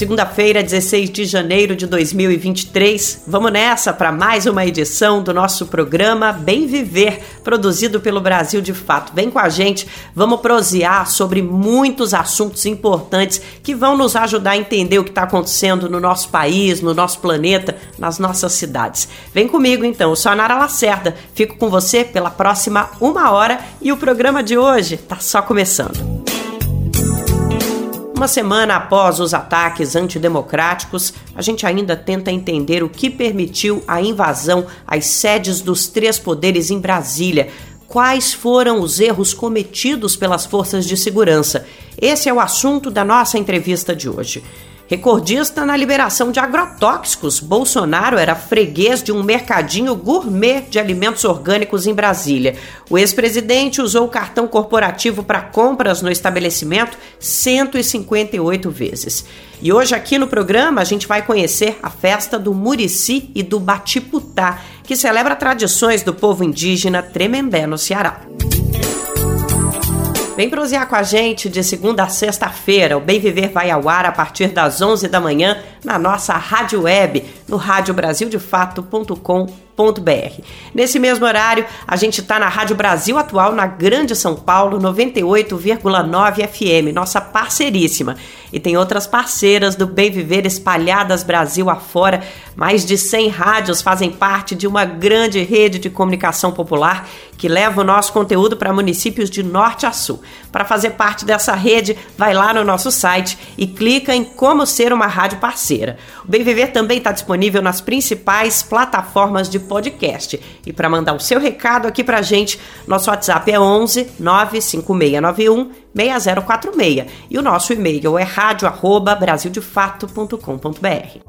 Segunda-feira, 16 de janeiro de 2023. Vamos nessa para mais uma edição do nosso programa Bem Viver, produzido pelo Brasil de Fato. Vem com a gente, vamos prosear sobre muitos assuntos importantes que vão nos ajudar a entender o que está acontecendo no nosso país, no nosso planeta, nas nossas cidades. Vem comigo então, eu sou a Nara Lacerda, fico com você pela próxima uma hora e o programa de hoje está só começando. Uma semana após os ataques antidemocráticos, a gente ainda tenta entender o que permitiu a invasão às sedes dos três poderes em Brasília. Quais foram os erros cometidos pelas forças de segurança? Esse é o assunto da nossa entrevista de hoje. Recordista na liberação de agrotóxicos, Bolsonaro era freguês de um mercadinho gourmet de alimentos orgânicos em Brasília. O ex-presidente usou o cartão corporativo para compras no estabelecimento 158 vezes. E hoje aqui no programa a gente vai conhecer a festa do Murici e do Batiputá, que celebra tradições do povo indígena Tremembé no Ceará. Vem prosear com a gente de segunda a sexta-feira. O Bem Viver vai ao ar a partir das 11 da manhã na nossa rádio web, no radiobrasildefato.com.br Nesse mesmo horário, a gente está na Rádio Brasil Atual, na Grande São Paulo, 98,9 FM, nossa parceiríssima. E tem outras parceiras do Bem Viver espalhadas Brasil afora. Mais de 100 rádios fazem parte de uma grande rede de comunicação popular que leva o nosso conteúdo para municípios de norte a sul. Para fazer parte dessa rede, vai lá no nosso site e clica em como ser uma rádio parceira. O Bem Viver também está disponível nas principais plataformas de podcast. E para mandar o seu recado aqui para a gente, nosso WhatsApp é 11 95691 6046 e o nosso e-mail é radio@brasildefato.com.br.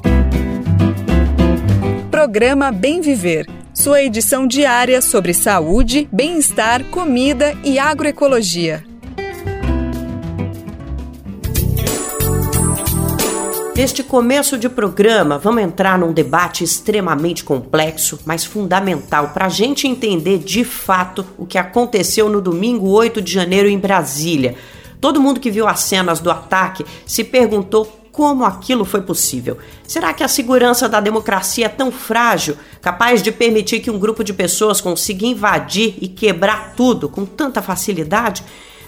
Programa Bem Viver, sua edição diária sobre saúde, bem-estar, comida e agroecologia. Neste começo de programa, vamos entrar num debate extremamente complexo, mas fundamental para a gente entender de fato o que aconteceu no domingo 8 de janeiro em Brasília. Todo mundo que viu as cenas do ataque se perguntou como aquilo foi possível. Será que a segurança da democracia é tão frágil, capaz de permitir que um grupo de pessoas consiga invadir e quebrar tudo com tanta facilidade?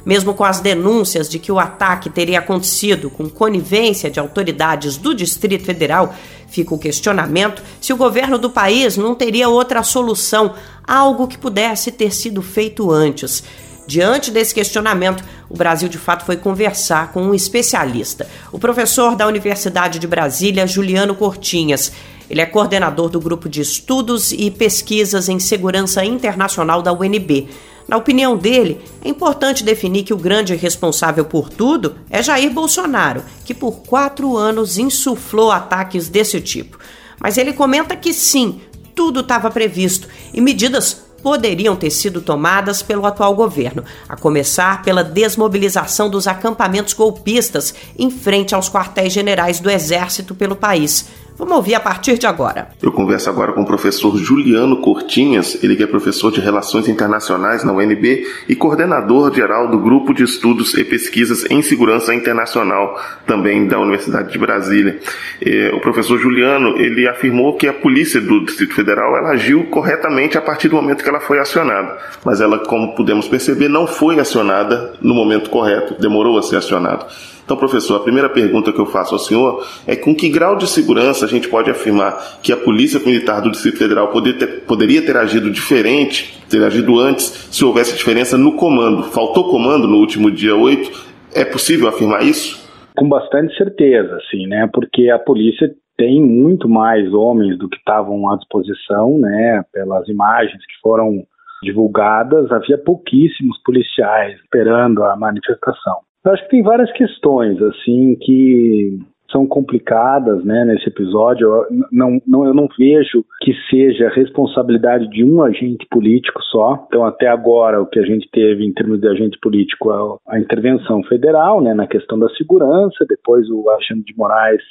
Mesmo com as denúncias de que o ataque teria acontecido com conivência de autoridades do Distrito Federal, fica o questionamento se o governo do país não teria outra solução, algo que pudesse ter sido feito antes. Diante desse questionamento, o Brasil de fato foi conversar com um especialista, o professor da Universidade de Brasília, Juliano Cortinhas. Ele é coordenador do grupo de estudos e pesquisas em segurança internacional da UNB. Na opinião dele, é importante definir que o grande responsável por tudo é Jair Bolsonaro, que por quatro anos insuflou ataques desse tipo. Mas ele comenta que sim, tudo estava previsto e medidas poderiam ter sido tomadas pelo atual governo, a começar pela desmobilização dos acampamentos golpistas em frente aos quartéis generais do Exército pelo país. Vamos ouvir a partir de agora. Eu converso agora com o professor Juliano Cortinhas, ele que é professor de Relações Internacionais na UNB e coordenador geral do Grupo de Estudos e Pesquisas em Segurança Internacional, também da Universidade de Brasília. É, o professor Juliano, ele afirmou que a polícia do Distrito Federal ela agiu corretamente a partir do momento que ela foi acionada, mas ela, como pudemos perceber, não foi acionada no momento correto, demorou a ser acionada. Então, professor, a primeira pergunta que eu faço ao senhor é com que grau de segurança a gente pode afirmar que a Polícia Militar do Distrito Federal ter, poderia ter agido diferente, ter agido antes, se houvesse diferença no comando? Faltou comando no último dia 8? É possível afirmar isso? Com bastante certeza, sim, né? Porque a polícia tem muito mais homens do que estavam à disposição, né? Pelas imagens que foram divulgadas, havia pouquíssimos policiais esperando a manifestação. Eu acho que tem várias questões, assim, que são complicadas, né, nesse episódio. Eu não, não, eu não vejo que seja responsabilidade de um agente político só. Então, até agora, o que a gente teve em termos de agente político é a intervenção federal, né, na questão da segurança. Depois, o Alexandre de Moraes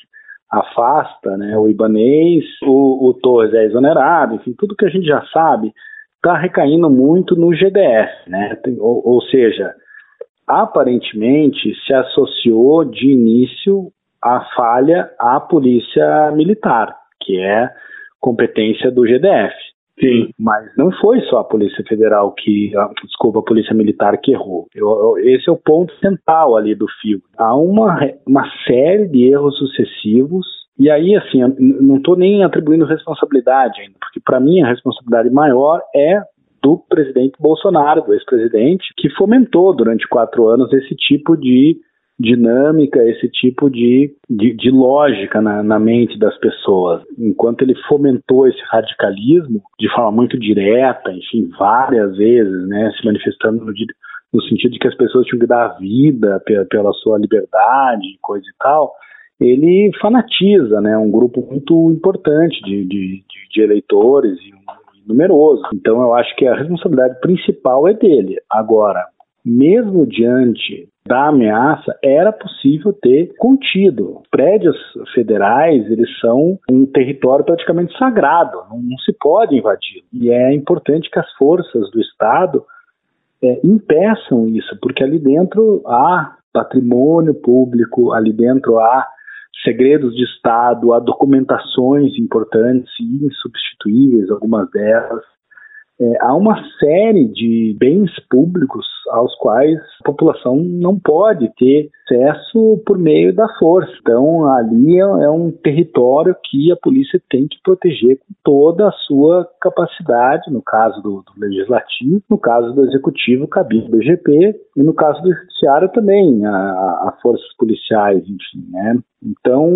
afasta né, o Ibanês, o, o Torres é exonerado, enfim, tudo que a gente já sabe está recaindo muito no GDF, né? Ou, ou, seja, aparentemente se associou de início a falha à polícia militar, que é competência do GDF. Sim. Mas não foi só a Polícia Federal que, desculpa, a Polícia Militar que errou. Eu, esse é o ponto central ali do fio. Há uma, uma série de erros sucessivos e aí, assim, eu não estou nem atribuindo responsabilidade ainda, porque para mim a responsabilidade maior é do presidente Bolsonaro, do ex-presidente, que fomentou durante quatro anos esse tipo de dinâmica, esse tipo de, de, de lógica na, na, mente das pessoas. Enquanto ele fomentou esse radicalismo de forma muito direta, enfim, várias vezes, né, se manifestando no, no sentido de que as pessoas tinham que dar a vida pela, pela sua liberdade, coisa e tal, ele fanatiza né, um grupo muito importante de, de, de eleitores e numeroso. Então eu acho que a responsabilidade principal é dele. Agora, mesmo diante da ameaça, era possível ter contido. Prédios federais, eles são um território praticamente sagrado, não, não se pode invadir. E é importante que as forças do Estado é, impeçam isso, porque ali dentro há patrimônio público, ali dentro há segredos de Estado, há documentações importantes e insubstituíveis, algumas delas. É, há uma série de bens públicos aos quais a população não pode ter acesso por meio da força. Então, ali é, é um território que a polícia tem que proteger com toda a sua capacidade, no caso do, do legislativo, no caso do executivo, cabine do IGP, e no caso do judiciário também, a, a forças policiais, enfim, né? Então,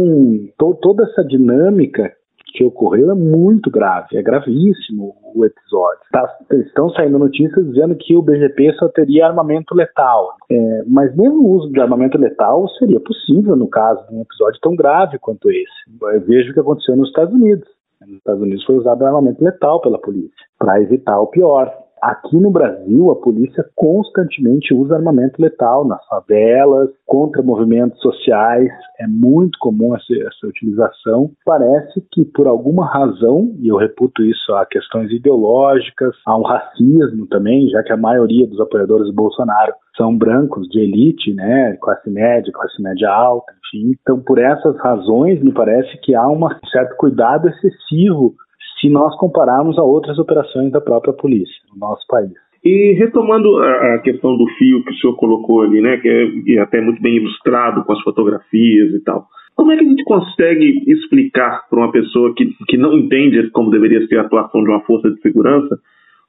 to, toda essa dinâmica que ocorreu é muito grave, é gravíssimo o episódio. Tá, estão saindo notícias dizendo que o BGP só teria armamento letal, é, mas mesmo o uso de armamento letal seria possível no caso de um episódio tão grave quanto esse. Eu vejo o que aconteceu nos Estados Unidos. Nos Estados Unidos foi usado armamento letal pela polícia para evitar o pior. Aqui no Brasil, a polícia constantemente usa armamento letal nas favelas, contra movimentos sociais. É muito comum essa, essa, utilização. Parece que, por alguma razão, e eu reputo isso a questões ideológicas, há um racismo também, já que a maioria dos apoiadores do Bolsonaro são brancos de elite, né, classe média, classe média alta, enfim. Então, por essas razões, me parece que há um certo cuidado excessivo se nós compararmos a outras operações da própria polícia no nosso país. E retomando a, questão do fio que o senhor colocou ali, né, que é, é até muito bem ilustrado com as fotografias e tal, como é que a gente consegue explicar para uma pessoa que, que não entende como deveria ser a atuação de uma força de segurança,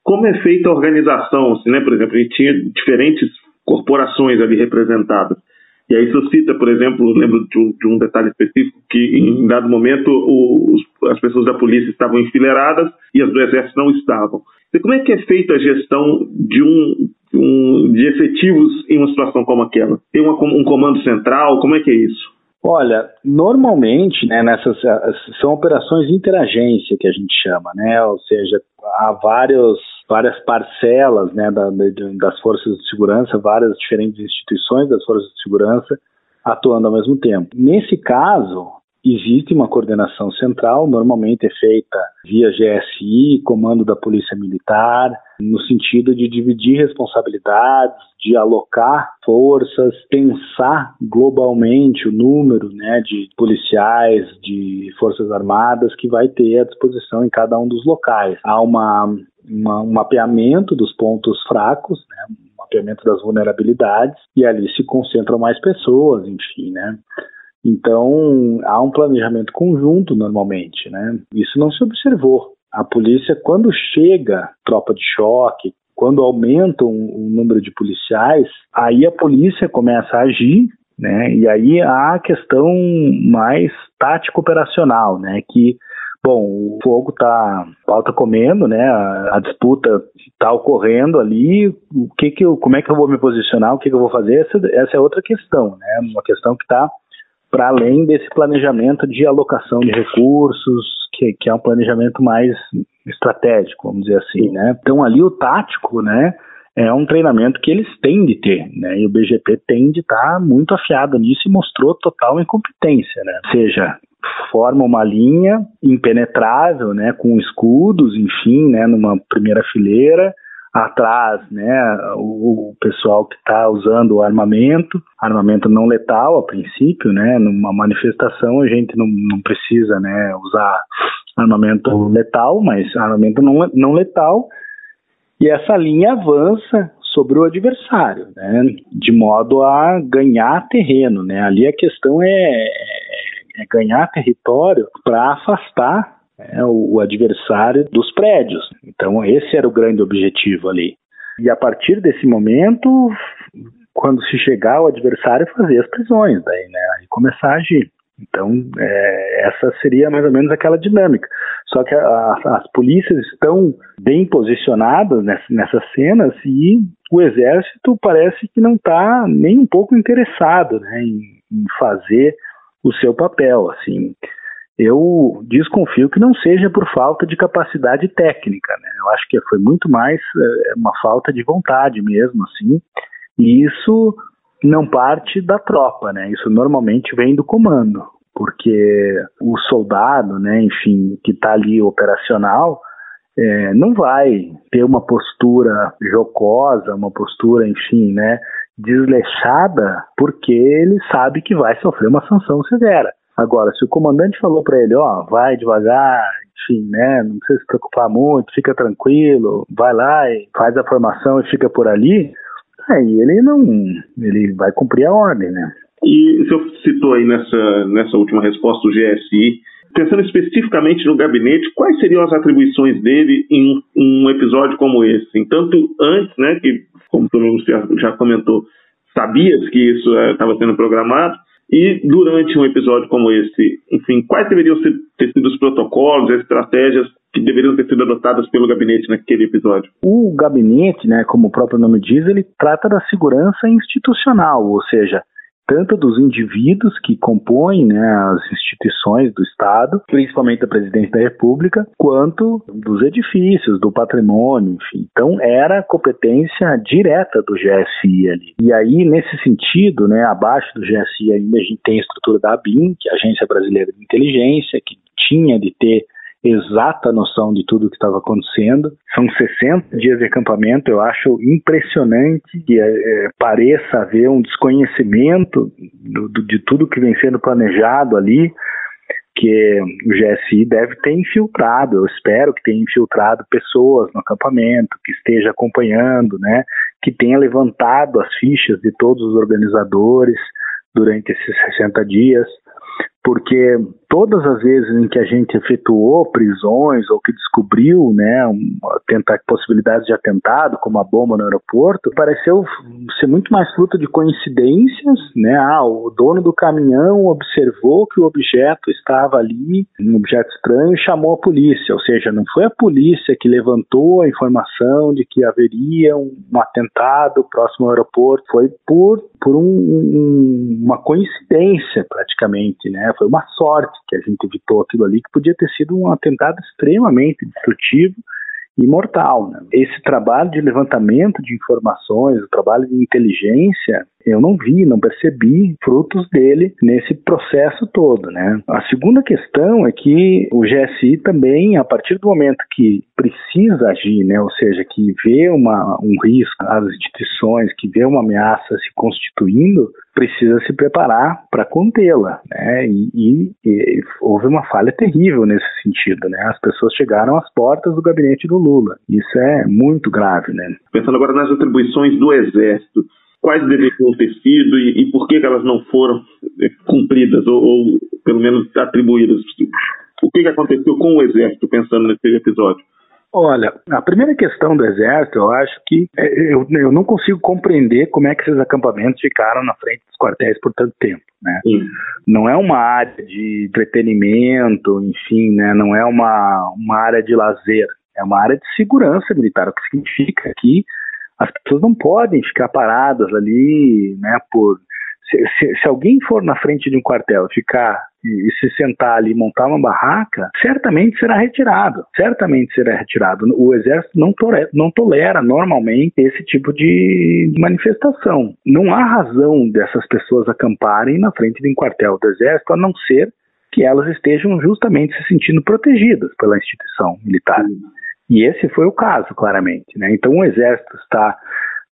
como é feita a organização? Assim, né? Por exemplo, a gente tinha diferentes corporações ali representadas. E aí suscita, por exemplo, lembro de um, de um detalhe específico que em dado momento os, as pessoas da polícia estavam enfileiradas e as do exército não estavam. E como é que é feita a gestão de um, um de efetivos em uma situação como aquela? Tem uma, um comando central? Como é que é isso? Olha, normalmente, né, nessas são operações de interagência que a gente chama, né? Ou seja, há vários várias parcelas né, da, das forças de segurança, várias diferentes instituições das forças de segurança atuando ao mesmo tempo. Nesse caso, existe uma coordenação central, normalmente é feita via GSI, comando da Polícia Militar, no sentido de dividir responsabilidades, de alocar forças, pensar globalmente o número né, de policiais, de forças armadas que vai ter à disposição em cada um dos locais. Há uma uma, um mapeamento dos pontos fracos, né, um mapeamento das vulnerabilidades, e ali se concentram mais pessoas, enfim, né. Então, há um planejamento conjunto normalmente, né. Isso não se observou. A polícia, quando chega tropa de choque, quando aumenta o, número de policiais, aí a polícia começa a agir né? E aí há a questão mais tático operacional, né? Que Bom, o fogo está alta comendo, né? A, a disputa está ocorrendo ali. O que que eu, como é que eu vou me posicionar? O que, que eu vou fazer? Essa, essa é outra questão, né? Uma questão que está para além desse planejamento de alocação de recursos, que, que é um planejamento mais estratégico, vamos dizer assim, né? Então ali o tático, né? É um treinamento que eles têm de ter, né? E o BGP tem de estar tá muito afiado nisso e mostrou total incompetência, né? Ou seja, forma uma linha impenetrável, né, com escudos, enfim, né, numa primeira fileira, atrás, né, o, pessoal que está usando o armamento, armamento não letal a princípio, né, numa manifestação a gente não, não precisa, né, usar armamento letal, mas armamento não, não letal, e essa linha avança sobre o adversário, né, de modo a ganhar terreno, né, ali a questão é, é ganhar território para afastar é, o, adversário dos prédios. Então, esse era o grande objetivo ali. E a partir desse momento, quando se chegar o adversário, fazer as prisões, daí, né? Aí começar a agir. Então, é, essa seria mais ou menos aquela dinâmica. Só que a, a, as polícias estão bem posicionadas nessa, nessas cenas e o exército parece que não está nem um pouco interessado né, em, em fazer o seu papel. Assim, eu desconfio que não seja por falta de capacidade técnica, né? Eu acho que foi muito mais é, uma falta de vontade mesmo, assim. E isso não parte da tropa, né? Isso normalmente vem do comando, porque o soldado, né, enfim, que está ali operacional, é, não vai ter uma postura jocosa, uma postura, enfim, né, desleixada, porque ele sabe que vai sofrer uma sanção severa. Agora, se o comandante falou para ele, ó, vai devagar, enfim, né, não precisa se preocupar muito, fica tranquilo, vai lá e faz a formação e fica por ali, aí ele não, ele vai cumprir a ordem, né. E o senhor citou aí nessa, nessa última resposta do GSI, pensando especificamente no gabinete, quais seriam as atribuições dele em um episódio como esse? Tanto antes, né, que, como o senhor já comentou, sabias que isso estava eh, sendo programado, e durante um episódio como esse, enfim, quais deveriam ser, ter sido os protocolos, as estratégias que deveriam ter sido adotadas pelo gabinete naquele episódio? O gabinete, né, como o próprio nome diz, ele trata da segurança institucional, ou seja, tanto dos indivíduos que compõem né, as instituições do Estado, principalmente da Presidência da República, quanto dos edifícios, do patrimônio, enfim. Então, era competência direta do GSI ali. E aí, nesse sentido, né, abaixo do GSI ainda a gente tem a estrutura da ABIN, que é a Agência Brasileira de Inteligência, que tinha de ter exata noção de tudo o que estava acontecendo. São 60 dias de acampamento, eu acho impressionante que é, pareça haver um desconhecimento do, do, de tudo que vem sendo planejado ali, que o GSI deve ter infiltrado, eu espero que tenha infiltrado pessoas no acampamento, que esteja acompanhando, né, que tenha levantado as fichas de todos os organizadores durante esses 60 dias porque todas as vezes em que a gente efetuou prisões ou que descobriu, né, tentar possibilidades de atentado, como a bomba no aeroporto, pareceu ser muito mais fruto de coincidências, né? Ah, o dono do caminhão observou que o objeto estava ali, um objeto estranho, e chamou a polícia. Ou seja, não foi a polícia que levantou a informação de que haveria um, atentado próximo ao aeroporto, foi por por um, um, uma coincidência praticamente, né? Foi uma sorte que a gente evitou aquilo ali, que podia ter sido um atentado extremamente destrutivo e mortal. Né? Esse trabalho de levantamento de informações, o trabalho de inteligência, eu não vi, não percebi frutos dele nesse processo todo, né? A segunda questão é que o GSI também, a partir do momento que precisa agir, né, ou seja, que vê uma, um risco às instituições, que vê uma ameaça se constituindo, precisa se preparar para contê-la, né? E, e, e, houve uma falha terrível nesse sentido, né? As pessoas chegaram às portas do gabinete do Lula. Isso é muito grave, né? Pensando agora nas atribuições do Exército, quais deveriam ter sido e, e por que, elas não foram eh, cumpridas ou, ou pelo menos atribuídas? O que, que aconteceu com o Exército pensando nesse episódio? Olha, a primeira questão do Exército, eu acho que é, eu, eu não consigo compreender como é que esses acampamentos ficaram na frente dos quartéis por tanto tempo. Né? Não é uma área de entretenimento, enfim, né? não é uma, uma área de lazer, é uma área de segurança militar, o que significa que as pessoas não podem ficar paradas ali, né, por Se, se, se, alguém for na frente de um quartel ficar e, e, se sentar ali montar uma barraca, certamente será retirado. Certamente será retirado. O exército não tolera, não tolera normalmente esse tipo de manifestação. Não há razão dessas pessoas acamparem na frente de um quartel do exército, a não ser que elas estejam justamente se sentindo protegidas pela instituição militar. E esse foi o caso, claramente. Né? Então, o exército está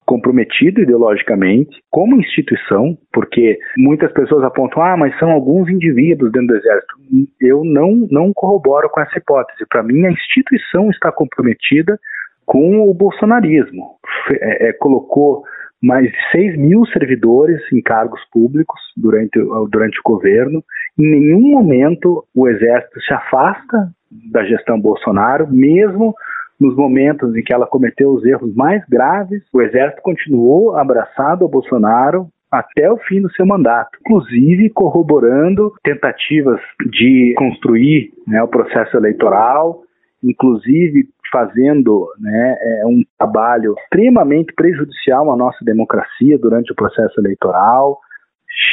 comprometido ideologicamente como instituição, porque muitas pessoas apontam, ah, mas são alguns indivíduos dentro do exército. Eu não, não corroboro com essa hipótese. Para mim, a instituição está comprometida com o bolsonarismo. É, é, colocou mais de 6 mil servidores em cargos públicos durante, durante o governo. Em nenhum momento o exército se afasta da gestão Bolsonaro, mesmo nos momentos em que ela cometeu os erros mais graves, o Exército continuou abraçado ao Bolsonaro até o fim do seu mandato, inclusive corroborando tentativas de construir né, o processo eleitoral, inclusive fazendo né, é, um trabalho extremamente prejudicial à nossa democracia durante o processo eleitoral,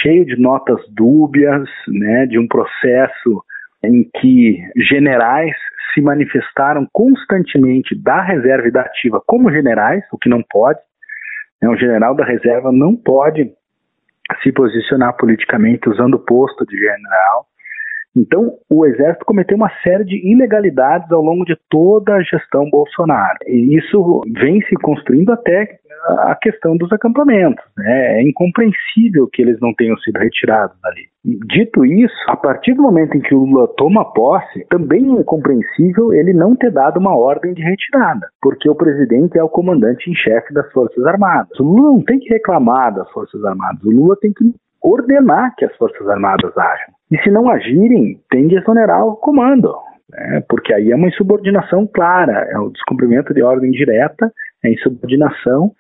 cheio de notas dúbias, né, de um processo em que generais se manifestaram constantemente da reserva e da ativa como generais, o que não pode. Né? Um general da reserva não pode se posicionar politicamente usando o posto de general. Então, o Exército cometeu uma série de ilegalidades ao longo de toda a gestão Bolsonaro. E isso vem se construindo até a questão dos acampamentos. Né? É incompreensível que eles não tenham sido retirados dali. Dito isso, a partir do momento em que o Lula toma posse, também é incompreensível ele não ter dado uma ordem de retirada, porque o presidente é o comandante em chefe das Forças Armadas. O Lula não tem que reclamar das Forças Armadas, o Lula tem que ordenar que as Forças Armadas ajam. E se não agirem, tem de exonerar o comando. Né? Porque aí é uma insubordinação clara, é o descumprimento de ordem direta, é insubordinação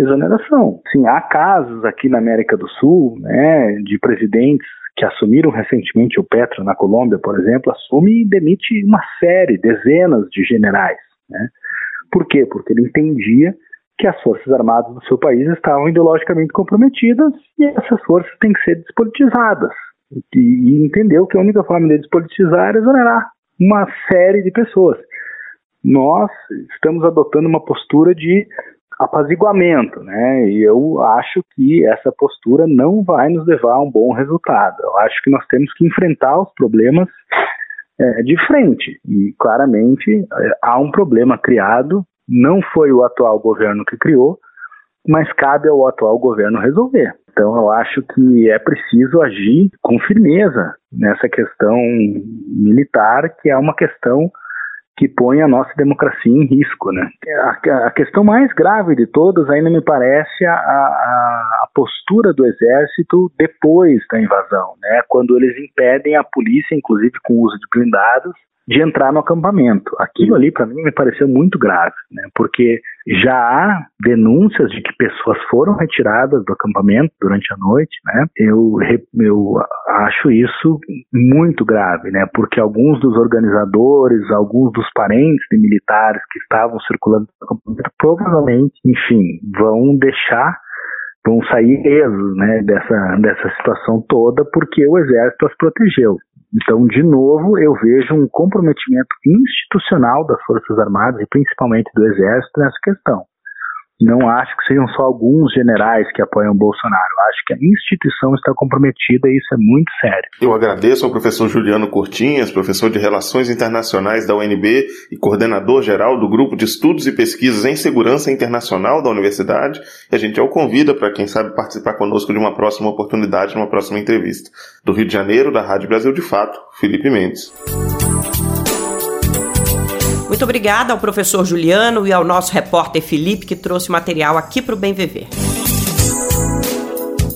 exoneração. Sim, há casos aqui na América do Sul, né, de presidentes que assumiram recentemente o Petro na Colômbia, por exemplo, assume e demite uma série, dezenas de generais. Né? Por quê? Porque ele entendia que as forças armadas do seu país estavam ideologicamente comprometidas e essas forças têm que ser despolitizadas. E, e entendeu que a única forma de despolitizar era exonerar uma série de pessoas. Nós estamos adotando uma postura de apaziguamento, né? E eu acho que essa postura não vai nos levar a um bom resultado. Eu acho que nós temos que enfrentar os problemas é, de frente. E claramente é, há um problema criado, não foi o atual governo que criou, mas cabe ao atual governo resolver. Então eu acho que é preciso agir com firmeza nessa questão militar, que é uma questão que põe a nossa democracia em risco. Né? A, questão mais grave de todas ainda me parece a, a, a, postura do exército depois da invasão, né? quando eles impedem a polícia, inclusive com o uso de blindados, de entrar no acampamento. Aquilo ali, para mim, me pareceu muito grave, né? porque já há denúncias de que pessoas foram retiradas do acampamento durante a noite. Né? Eu, eu acho isso muito grave, né? porque alguns dos organizadores, alguns dos parentes de militares que estavam circulando no acampamento, provavelmente, enfim, vão deixar vão sair ilesos né, dessa, dessa situação toda porque o exército as protegeu. Então, de novo, eu vejo um comprometimento institucional das Forças Armadas e principalmente do Exército nessa questão. Não acho que sejam só alguns generais que apoiam Bolsonaro. Acho que a instituição está comprometida e isso é muito sério. Eu agradeço ao professor Juliano Cortinhas, professor de Relações Internacionais da UNB e coordenador geral do Grupo de Estudos e Pesquisas em Segurança Internacional da Universidade. E a gente o convida para, quem sabe, participar conosco de uma próxima oportunidade, numa próxima entrevista. Do Rio de Janeiro, da Rádio Brasil de Fato, Felipe Mendes. Muito obrigada ao professor Juliano e ao nosso repórter Felipe que trouxe material aqui para o Bem Viver.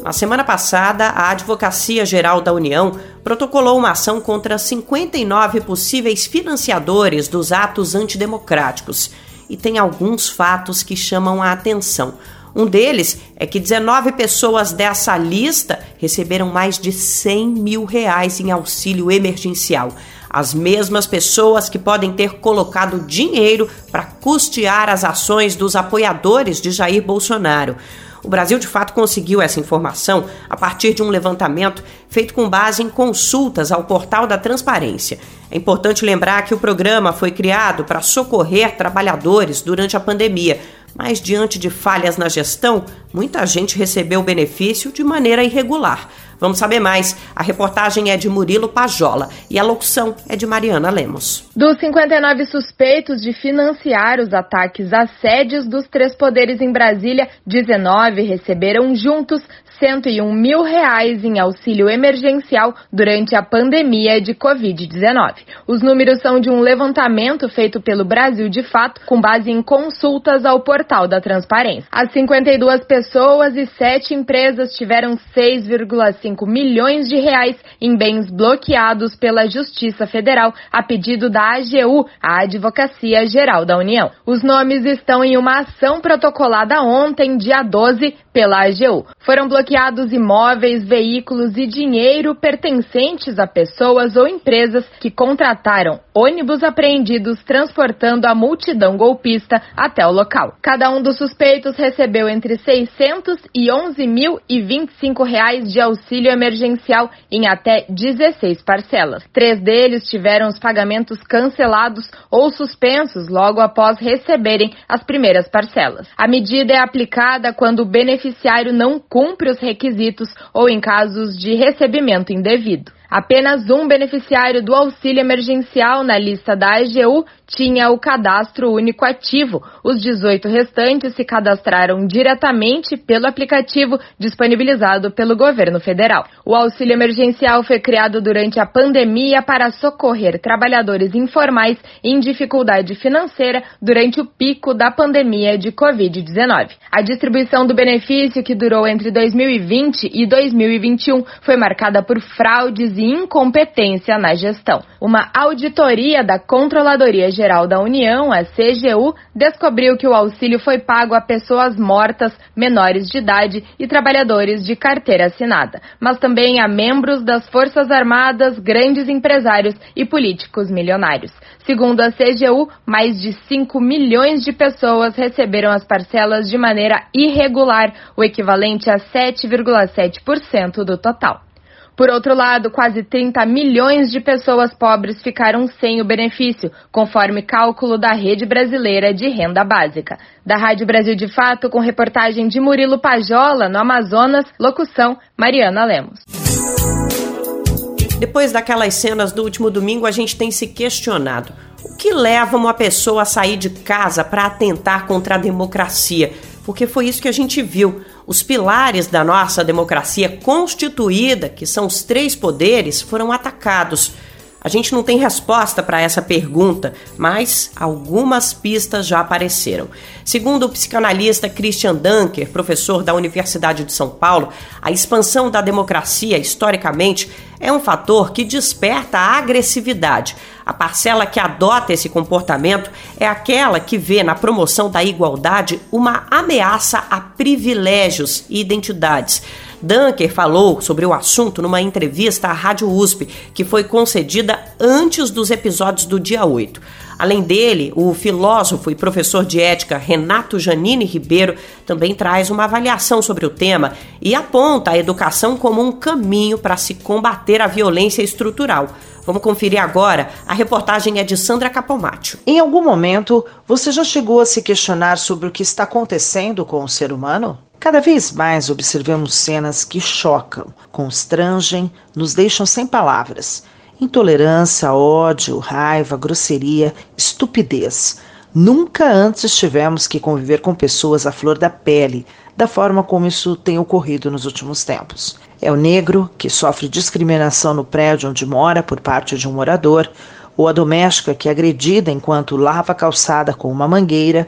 Na semana passada, a Advocacia Geral da União protocolou uma ação contra 59 possíveis financiadores dos atos antidemocráticos e tem alguns fatos que chamam a atenção. Um deles é que 19 pessoas dessa lista receberam mais de 100 mil reais em auxílio emergencial as mesmas pessoas que podem ter colocado dinheiro para custear as ações dos apoiadores de Jair Bolsonaro. O Brasil, de fato, conseguiu essa informação a partir de um levantamento feito com base em consultas ao portal da transparência. É importante lembrar que o programa foi criado para socorrer trabalhadores durante a pandemia, mas diante de falhas na gestão, muita gente recebeu o benefício de maneira irregular. Vamos saber mais. A reportagem é de Murilo Pajola e a locução é de Mariana Lemos. Dos 59 suspeitos de financiar os ataques a sédios dos três poderes em Brasília, 19 receberam juntos 101 mil reais em auxílio emergencial durante a pandemia de Covid-19. Os números são de um levantamento feito pelo Brasil de Fato, com base em consultas ao portal da transparência. As 52 pessoas e 7 empresas tiveram 6,5 milhões de reais em bens bloqueados pela Justiça Federal a pedido da AGU, a Advocacia Geral da União. Os nomes estão em uma ação protocolada ontem, dia 12, pela AGU. Foram bloqueados imóveis, veículos e dinheiro pertencentes a pessoas ou empresas que contrataram ônibus apreendidos transportando a multidão golpista até o local. Cada um dos suspeitos recebeu entre 600 e 11 mil e 25 reais de auxílio emergencial em até 16 parcelas. Três deles tiveram os pagamentos cancelados ou suspensos logo após receberem as primeiras parcelas. A medida é aplicada quando o beneficiário não cumpre os requisitos ou em casos de recebimento indevido. Apenas um beneficiário do auxílio emergencial na lista da AGU tinha o cadastro único ativo. Os 18 restantes se cadastraram diretamente pelo aplicativo disponibilizado pelo governo federal. O auxílio emergencial foi criado durante a pandemia para socorrer trabalhadores informais em dificuldade financeira durante o pico da pandemia de Covid-19. A distribuição do benefício, que durou entre 2020 e 2021, foi marcada por fraudes e incompetência na gestão. Uma auditoria da Controladoria Geral da União, a CGU, descobriu que o auxílio foi pago a pessoas mortas, menores de idade e trabalhadores de carteira assinada, mas também a membros das Forças Armadas, grandes empresários e políticos milionários. Segundo a CGU, mais de 5 milhões de pessoas receberam as parcelas de maneira irregular, o equivalente a 7,7% do total. Por outro lado, quase 30 milhões de pessoas pobres ficaram sem o benefício, conforme cálculo da Rede Brasileira de Renda Básica. Da Rádio Brasil de Fato, com reportagem de Murilo Pajola, no Amazonas, locução Mariana Lemos. Depois daquelas cenas do último domingo, a gente tem se questionado: o que leva uma pessoa a sair de casa para atentar contra a democracia? Porque foi isso que a gente viu os pilares da nossa democracia constituída, que são os três poderes, foram atacados. A gente não tem resposta para essa pergunta, mas algumas pistas já apareceram. Segundo o psicanalista Christian Dunker, professor da Universidade de São Paulo, a expansão da democracia, historicamente, é um fator que desperta a agressividade. A parcela que adota esse comportamento é aquela que vê na promoção da igualdade uma ameaça a privilégios e identidades. Dunker falou sobre o assunto numa entrevista à Rádio USP, que foi concedida antes dos episódios do dia 8. Além dele, o filósofo e professor de ética Renato Janine Ribeiro também traz uma avaliação sobre o tema e aponta a educação como um caminho para se combater a violência estrutural. Vamos conferir agora. A reportagem é de Sandra Capomatto. Em algum momento, você já chegou a se questionar sobre o que está acontecendo com o ser humano? Cada vez mais observamos cenas que chocam, constrangem, nos deixam sem palavras. Intolerância, ódio, raiva, grosseria, estupidez. Nunca antes tivemos que conviver com pessoas à flor da pele, da forma como isso tem ocorrido nos últimos tempos. É o negro que sofre discriminação no prédio onde mora por parte de um morador, ou a doméstica que é agredida enquanto lava a calçada com uma mangueira,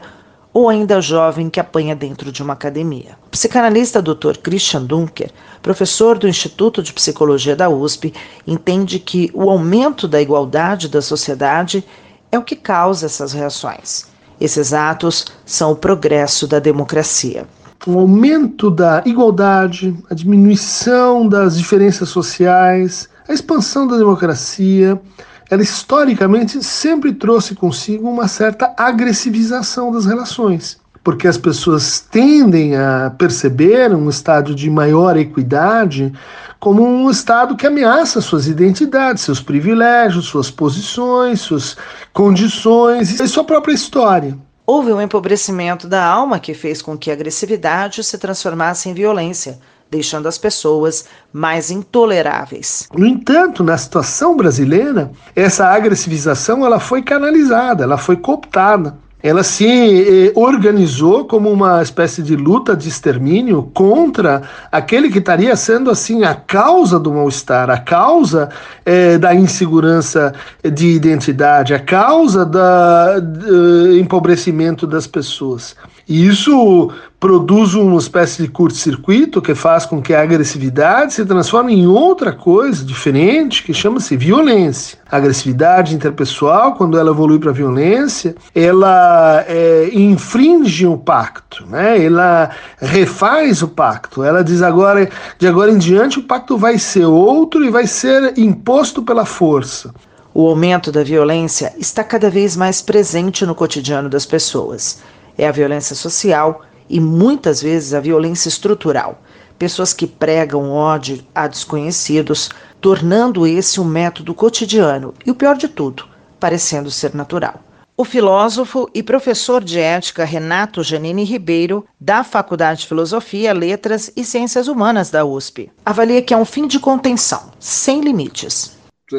ou ainda jovem que apanha dentro de uma academia. O psicanalista Dr. Christian Dunker, professor do Instituto de Psicologia da USP, entende que o aumento da igualdade da sociedade é o que causa essas reações. Esses atos são o progresso da democracia. O aumento da igualdade, a diminuição das diferenças sociais, a expansão da democracia, ela historicamente sempre trouxe consigo uma certa agressivização das relações. porque as pessoas tendem a perceber um estado de maior equidade como um estado que ameaça suas identidades, seus privilégios, suas posições, suas condições e sua própria história. Houve um empobrecimento da alma que fez com que a agressividade se transformasse em violência, deixando as pessoas mais intoleráveis. No entanto, na situação brasileira, essa agressivização ela foi canalizada, ela foi cooptada ela se eh, organizou como uma espécie de luta de extermínio contra aquele que estaria sendo assim a causa do mal-estar, a causa eh, da insegurança de identidade, a causa do empobrecimento das pessoas. E isso produz uma espécie de curto-circuito que faz com que a agressividade se transforme em outra coisa diferente, que chama-se violência. A agressividade interpessoal, quando ela evolui para violência, ela é, infringe o pacto, né? ela refaz o pacto. Ela diz agora, de agora em diante, o pacto vai ser outro e vai ser imposto pela força. O aumento da violência está cada vez mais presente no cotidiano das pessoas é a violência social e muitas vezes a violência estrutural. Pessoas que pregam ódio a desconhecidos, tornando esse um método cotidiano e o pior de tudo, parecendo ser natural. O filósofo e professor de ética Renato Janine Ribeiro, da Faculdade de Filosofia, Letras e Ciências Humanas da USP, avalia que é um fim de contenção, sem limites.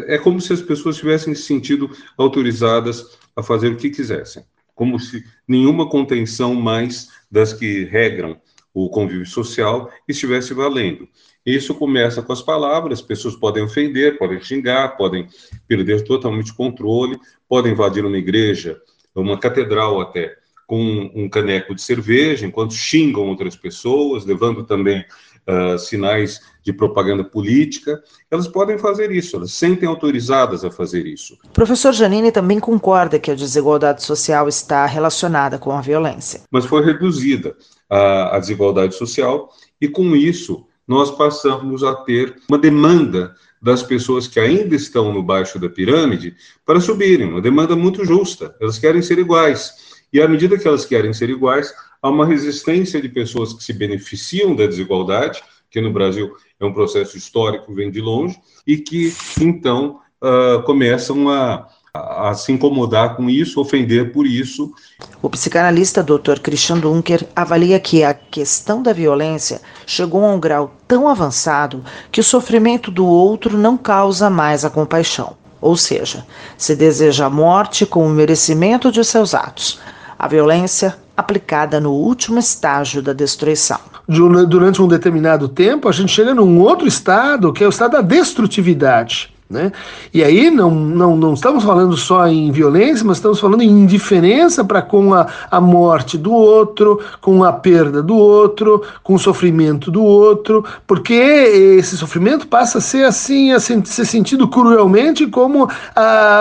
É como se as pessoas tivessem se sentido autorizadas a fazer o que quisessem como se nenhuma contenção mais das que regram o convívio social estivesse valendo. Isso começa com as palavras, pessoas podem ofender, podem xingar, podem perder totalmente o controle, podem invadir uma igreja, uma catedral até, com um caneco de cerveja, enquanto xingam outras pessoas, levando também uh, sinais de propaganda política, elas podem fazer isso, elas sentem autorizadas a fazer isso. Professor Janine também concorda que a desigualdade social está relacionada com a violência. Mas foi reduzida a, a desigualdade social e, com isso, nós passamos a ter uma demanda das pessoas que ainda estão no baixo da pirâmide para subirem, uma demanda muito justa. Elas querem ser iguais. E à medida que elas querem ser iguais, há uma resistência de pessoas que se beneficiam da desigualdade, que no Brasil é um processo histórico, vem de longe, e que então uh, começam a, a se incomodar com isso, ofender por isso. O psicanalista Dr. Christian Dunker avalia que a questão da violência chegou a um grau tão avançado que o sofrimento do outro não causa mais a compaixão. Ou seja, se deseja a morte como merecimento de seus atos. A violência aplicada no último estágio da destruição. Durante um determinado tempo, a gente chega num outro estado, que é o estado da destrutividade. Né? E aí não, não, não estamos falando só em violência, mas estamos falando em indiferença para com a, a morte do outro, com a perda do outro, com o sofrimento do outro, porque esse sofrimento passa a ser assim, a ser sentido cruelmente como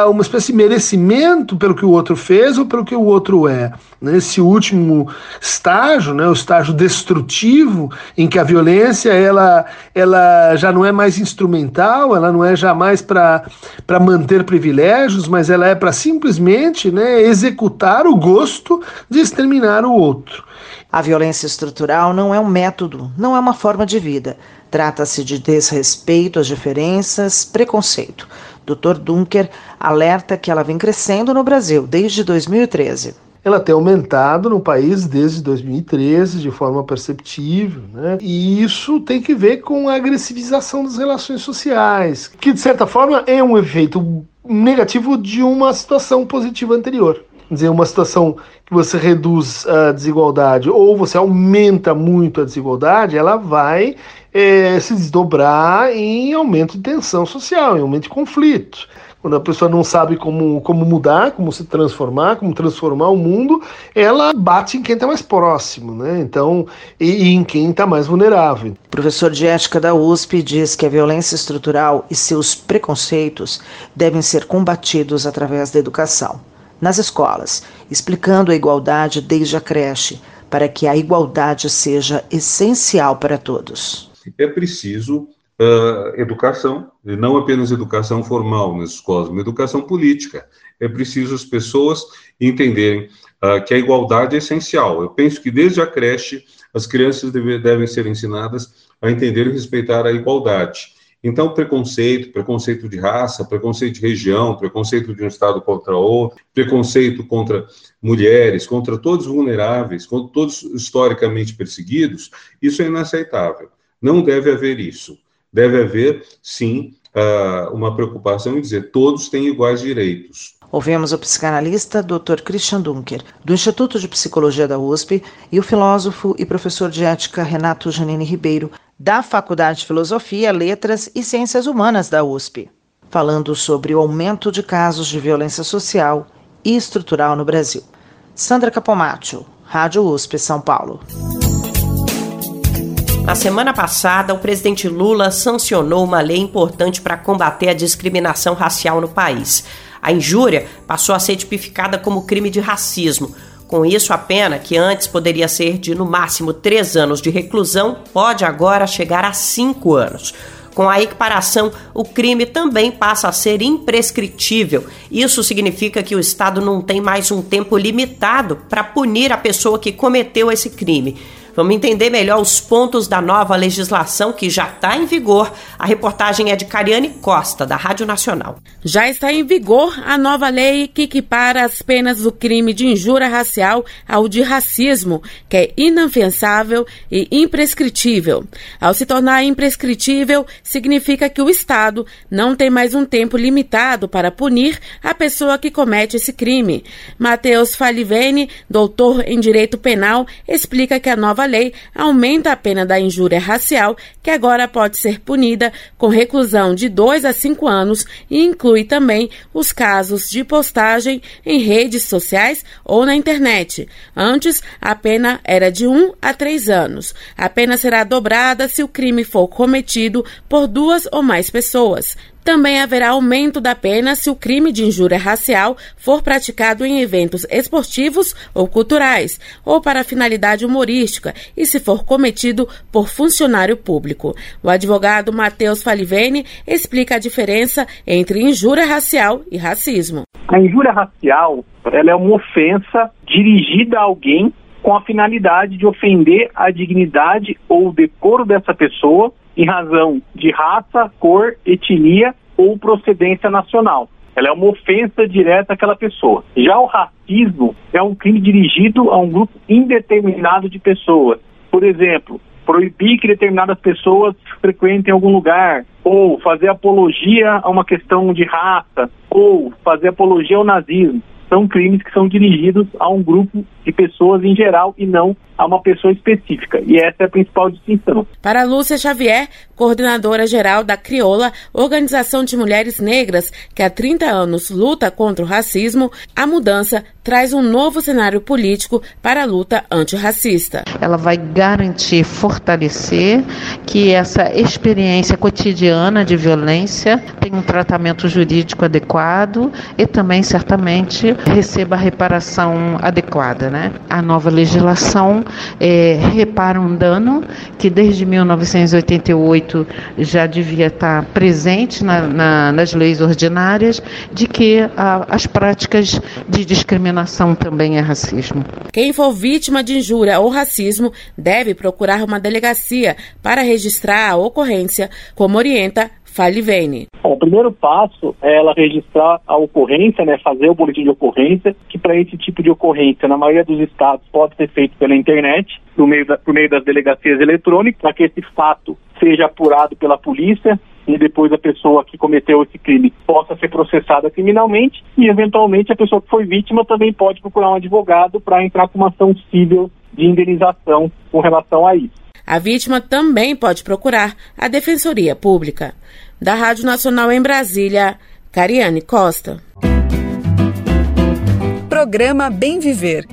uma espécie de merecimento pelo que o outro fez ou pelo que o outro é. Nesse último estágio, né, o estágio destrutivo, em que a violência ela, ela já não é mais instrumental, ela não é jamais para manter privilégios, mas ela é para simplesmente né, executar o gosto de exterminar o outro. A violência estrutural não é um método, não é uma forma de vida. Trata-se de desrespeito às diferenças, preconceito. Dr. Dunker alerta que ela vem crescendo no Brasil desde 2013 ela tem aumentado no país desde 2013 de forma perceptível, né? E isso tem que ver com a agressivização das relações sociais, que de certa forma é um efeito negativo de uma situação positiva anterior. Quer dizer, uma situação que você reduz a desigualdade ou você aumenta muito a desigualdade, ela vai é, se desdobrar em aumento de tensão social, em aumento de conflito quando a pessoa não sabe como, como mudar, como se transformar, como transformar o mundo, ela bate em quem está mais próximo, né? Então, e, e em quem está mais vulnerável. O professor de ética da USP diz que a violência estrutural e seus preconceitos devem ser combatidos através da educação, nas escolas, explicando a igualdade desde a creche, para que a igualdade seja essencial para todos. É preciso uh, educação, e não apenas educação formal nas escolas, mas educação política. É preciso as pessoas entenderem uh, que a igualdade é essencial. Eu penso que desde a creche as crianças deve, devem ser ensinadas a entender e respeitar a igualdade. Então, preconceito, preconceito de raça, preconceito de região, preconceito de um Estado contra outro, preconceito contra mulheres, contra todos vulneráveis, contra todos historicamente perseguidos, isso é inaceitável. Não deve haver isso. Deve haver, sim, ah, uma preocupação em dizer todos têm iguais direitos. Ouvimos o psicanalista Dr. Christian Dunker, do Instituto de Psicologia da USP, e o filósofo e professor de ética Renato Janine Ribeiro, da Faculdade de Filosofia, Letras e Ciências Humanas da USP, falando sobre o aumento de casos de violência social e estrutural no Brasil. Sandra Capomatto, Rádio USP São Paulo. Na semana passada, o presidente Lula sancionou uma lei importante para combater a discriminação racial no país. A injúria passou a ser tipificada como crime de racismo. Com isso, a pena, que antes poderia ser de no máximo três anos de reclusão, pode agora chegar a cinco anos. Com a equiparação, o crime também passa a ser imprescritível. Isso significa que o Estado não tem mais um tempo limitado para punir a pessoa que cometeu esse crime. Vamos entender melhor os pontos da nova legislação que já está em vigor. A reportagem é de Cariane Costa, da Rádio Nacional. Já está em vigor a nova lei que equipara as penas do crime de injúria racial ao de racismo, que é inafiançável e imprescritível. Ao se tornar imprescritível, significa que o Estado não tem mais um tempo limitado para punir a pessoa que comete esse crime. Matheus Falivene, doutor em direito penal, explica que a nova lei aumenta a pena da injúria racial, que agora pode ser punida com reclusão de 2 a 5 anos e inclui também os casos de postagem em redes sociais ou na internet. Antes, a pena era de 1 a 3 anos. A pena será dobrada se o crime for cometido por duas ou mais pessoas. Também haverá aumento da pena se o crime de injúria racial for praticado em eventos esportivos ou culturais, ou para finalidade humorística, e se for cometido por funcionário público. O advogado Matheus Falivene explica a diferença entre injúria racial e racismo. A injúria racial ela é uma ofensa dirigida a alguém com a finalidade de ofender a dignidade ou o decoro dessa pessoa em razão de raça, cor, etnia ou procedência nacional. Ela é uma ofensa direta àquela pessoa. Já o racismo é um crime dirigido a um grupo indeterminado de pessoas. Por exemplo, proibir que determinadas pessoas frequentem algum lugar, ou fazer apologia a uma questão de raça, ou fazer apologia ao nazismo são crimes que são dirigidos a um grupo de pessoas em geral e não a uma pessoa específica. E essa é a principal distinção. Para Lúcia Xavier, coordenadora geral da Crioula, organização de mulheres negras que há 30 anos luta contra o racismo, a mudança traz um novo cenário político para a luta antirracista. Ela vai garantir, fortalecer que essa experiência cotidiana de violência tenha um tratamento jurídico adequado e também, certamente, receba a reparação adequada. Né? A nova legislação é, repara um dano que desde 1988 já devia estar presente na, na, nas leis ordinárias, de que a, as práticas de discriminação discriminação também é racismo. Quem for vítima de injúria ou racismo deve procurar uma delegacia para registrar a ocorrência, como orienta Fale Vene. o primeiro passo é ela registrar a ocorrência, né, fazer o boletim de ocorrência, que para esse tipo de ocorrência, na maioria dos estados, pode ser feito pela internet, por meio, da, por meio das delegacias eletrônicas, para que esse fato seja apurado pela polícia e depois a pessoa que cometeu esse crime possa ser processada criminalmente e, eventualmente, a pessoa que foi vítima também pode procurar um advogado para entrar com uma ação civil de indenização com relação a isso. A vítima também pode procurar a Defensoria Pública. Da Rádio Nacional em Brasília, Cariane Costa. Programa Bem Viver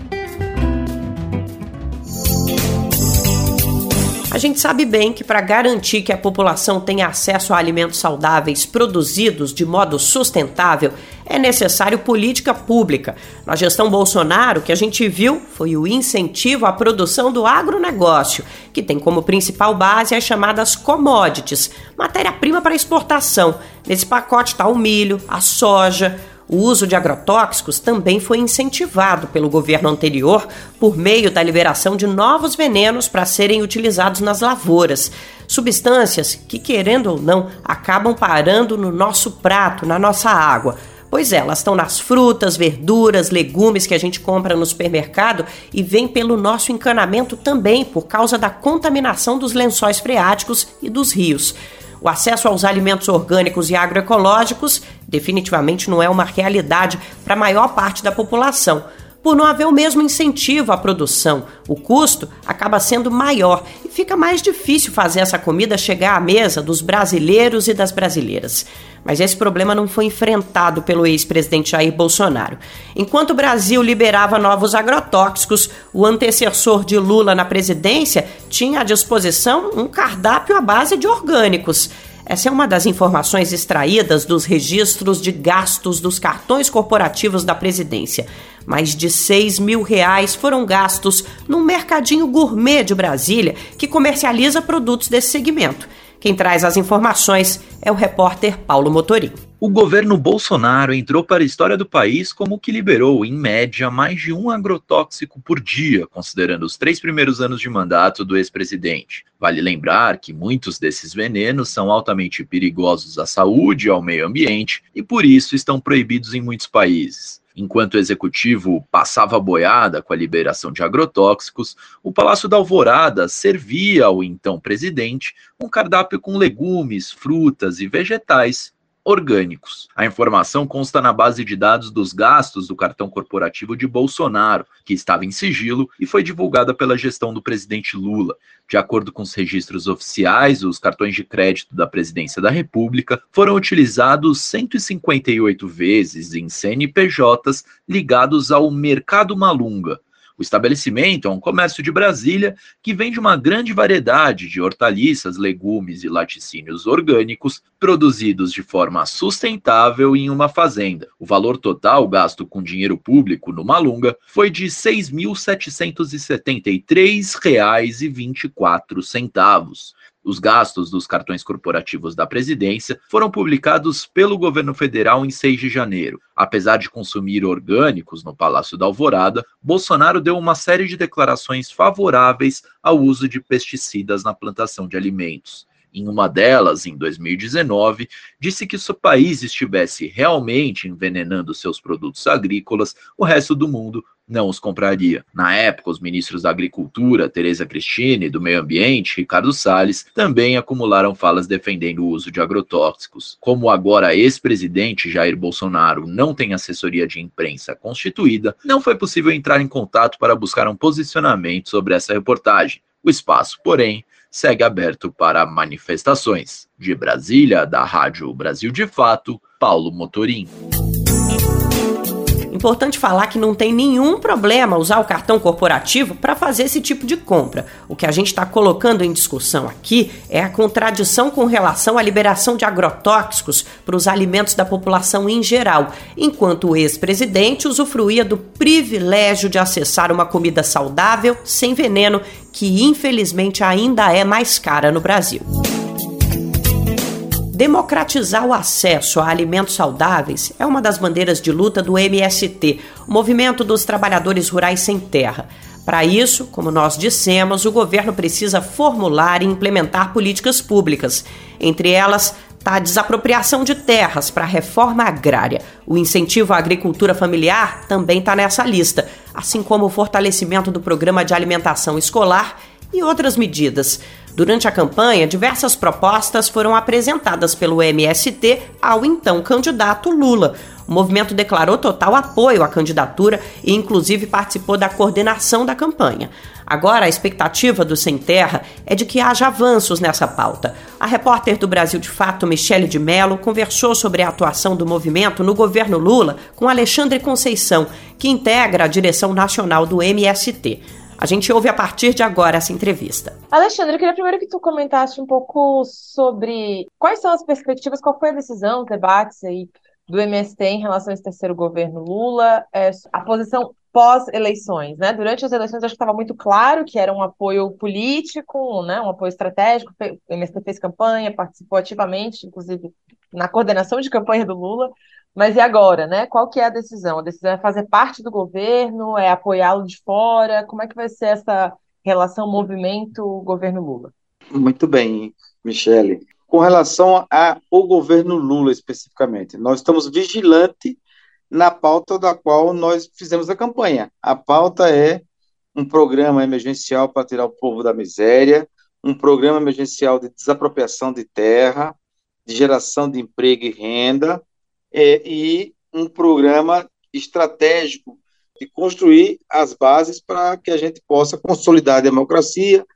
gente sabe bem que para garantir que a população tenha acesso a alimentos saudáveis produzidos de modo sustentável, é necessário política pública. Na gestão Bolsonaro, o que a gente viu foi o incentivo à produção do agronegócio, que tem como principal base as chamadas commodities, matéria-prima para exportação. Nesse pacote está o milho, a soja, o uso de agrotóxicos também foi incentivado pelo governo anterior por meio da liberação de novos venenos para serem utilizados nas lavouras. Substâncias que, querendo ou não, acabam parando no nosso prato, na nossa água. Pois é, elas estão nas frutas, verduras, legumes que a gente compra no supermercado e vêm pelo nosso encanamento também por causa da contaminação dos lençóis freáticos e dos rios. O acesso aos alimentos orgânicos e agroecológicos definitivamente não é uma realidade para a maior parte da população. Por não haver o mesmo incentivo à produção, o custo acaba sendo maior e fica mais difícil fazer essa comida chegar à mesa dos brasileiros e das brasileiras. Mas esse problema não foi enfrentado pelo ex-presidente Jair Bolsonaro. Enquanto o Brasil liberava novos agrotóxicos, o antecessor de Lula na presidência tinha à disposição um cardápio à base de orgânicos. Essa é uma das informações extraídas dos registros de gastos dos cartões corporativos da presidência. Mais de 6 mil reais foram gastos num mercadinho gourmet de Brasília que comercializa produtos desse segmento. Quem traz as informações é o repórter Paulo Motorim. O governo Bolsonaro entrou para a história do país como que liberou, em média, mais de um agrotóxico por dia, considerando os três primeiros anos de mandato do ex-presidente. Vale lembrar que muitos desses venenos são altamente perigosos à saúde e ao meio ambiente e, por isso, estão proibidos em muitos países. Enquanto o executivo passava boiada com a liberação de agrotóxicos, o Palácio da Alvorada servia ao então presidente um cardápio com legumes, frutas e vegetais orgânicos. A informação consta na base de dados dos gastos do cartão corporativo de Bolsonaro, que estava em sigilo e foi divulgada pela gestão do presidente Lula. De acordo com os registros oficiais, os cartões de crédito da Presidência da República foram utilizados 158 vezes em CNPJs ligados ao Mercado Malunga, o estabelecimento é um comércio de Brasília que vende uma grande variedade de hortaliças, legumes e laticínios orgânicos produzidos de forma sustentável em uma fazenda. O valor total gasto com dinheiro público no Malunga foi de R$ 6.773,24. Os gastos dos cartões corporativos da presidência foram publicados pelo governo federal em 6 de janeiro. Apesar de consumir orgânicos no Palácio da Alvorada, Bolsonaro deu uma série de declarações favoráveis ao uso de pesticidas na plantação de alimentos. Em uma delas, em 2019, disse que se o país estivesse realmente envenenando seus produtos agrícolas, o resto do mundo não os compraria. Na época, os ministros da Agricultura, Tereza Cristine, e do Meio Ambiente, Ricardo Salles, também acumularam falas defendendo o uso de agrotóxicos. Como agora ex-presidente Jair Bolsonaro não tem assessoria de imprensa constituída, não foi possível entrar em contato para buscar um posicionamento sobre essa reportagem. O espaço, porém, segue aberto para manifestações. De Brasília, da Rádio Brasil de Fato, Paulo Motorim. Importante falar que não tem nenhum problema usar o cartão corporativo para fazer esse tipo de compra. O que a gente está colocando em discussão aqui é a contradição com relação à liberação de agrotóxicos para os alimentos da população em geral, enquanto o ex-presidente usufruía do privilégio de acessar uma comida saudável, sem veneno, que infelizmente ainda é mais cara no Brasil. Democratizar o acesso a alimentos saudáveis é uma das bandeiras de luta do MST, o Movimento dos Trabalhadores Rurais Sem Terra. Para isso, como nós dissemos, o governo precisa formular e implementar políticas públicas. Entre elas, está a desapropriação de terras para a reforma agrária. O incentivo à agricultura familiar também está nessa lista, assim como o fortalecimento do programa de alimentação escolar e outras medidas. Durante a campanha, diversas propostas foram apresentadas pelo MST ao então candidato Lula. O movimento declarou total apoio à candidatura e, inclusive, participou da coordenação da campanha. Agora, a expectativa do Sem Terra é de que haja avanços nessa pauta. A repórter do Brasil de Fato, Michele de Mello, conversou sobre a atuação do movimento no governo Lula com Alexandre Conceição, que integra a direção nacional do MST. A gente ouve a partir de agora essa entrevista. Alexandre, eu queria primeiro que tu comentasse um pouco sobre quais são as perspectivas, qual foi a decisão, debates aí do MST em relação a esse terceiro governo Lula, é, a posição pós-eleições, né? Durante as eleições, acho que estava muito claro que era um apoio político, né? Um apoio estratégico. O MST fez campanha, participou ativamente, inclusive na coordenação de campanha do Lula. Mas e agora, né? Qual que é a decisão? A decisão é fazer parte do governo, é apoiá-lo de fora? Como é que vai ser essa relação movimento-governo Lula? Muito bem, Michele. Com relação ao governo Lula especificamente, nós estamos vigilantes na pauta da qual nós fizemos a campanha. A pauta é um programa emergencial para tirar o povo da miséria, um programa emergencial de desapropriação de terra, de geração de emprego e renda, é, e um programa estratégico de construir as bases para que a gente possa consolidar a democracia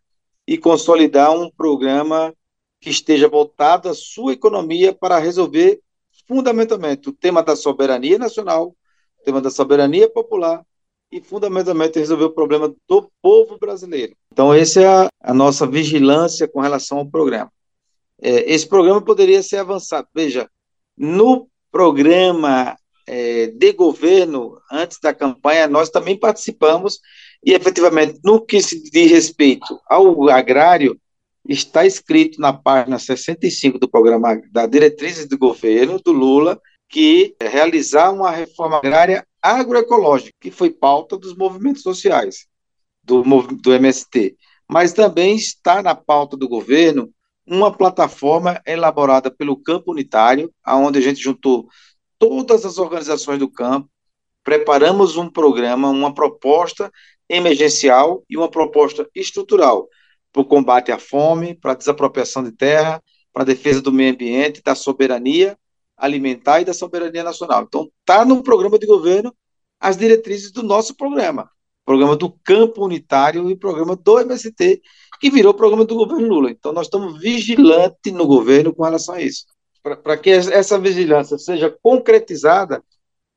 e consolidar um programa que esteja voltado à sua economia para resolver fundamentalmente o tema da soberania nacional, o tema da soberania popular e fundamentalmente resolver o problema do povo brasileiro. Então, essa é a, a nossa vigilância com relação ao programa. É, esse programa poderia ser avançado. Veja, no programa é, de governo, antes da campanha, nós também participamos e, efetivamente, no que se diz respeito ao agrário, está escrito na página 65 do programa da Diretrizes do Governo do Lula que é realizar uma reforma agrária agroecológica, que foi pauta dos movimentos sociais do, do MST, mas também está na pauta do governo uma plataforma elaborada pelo Campo Unitário, aonde a gente juntou todas as organizações do campo, preparamos um programa, uma proposta emergencial e uma proposta estrutural para o combate à fome, para a desapropriação de terra, para a defesa do meio ambiente, da soberania alimentar e da soberania nacional. Então, está no programa de governo as diretrizes do nosso programa, programa do campo unitário e programa do MST, que virou programa do governo Lula. Então, nós estamos vigilantes no governo com relação a isso. Para que essa vigilância seja concretizada,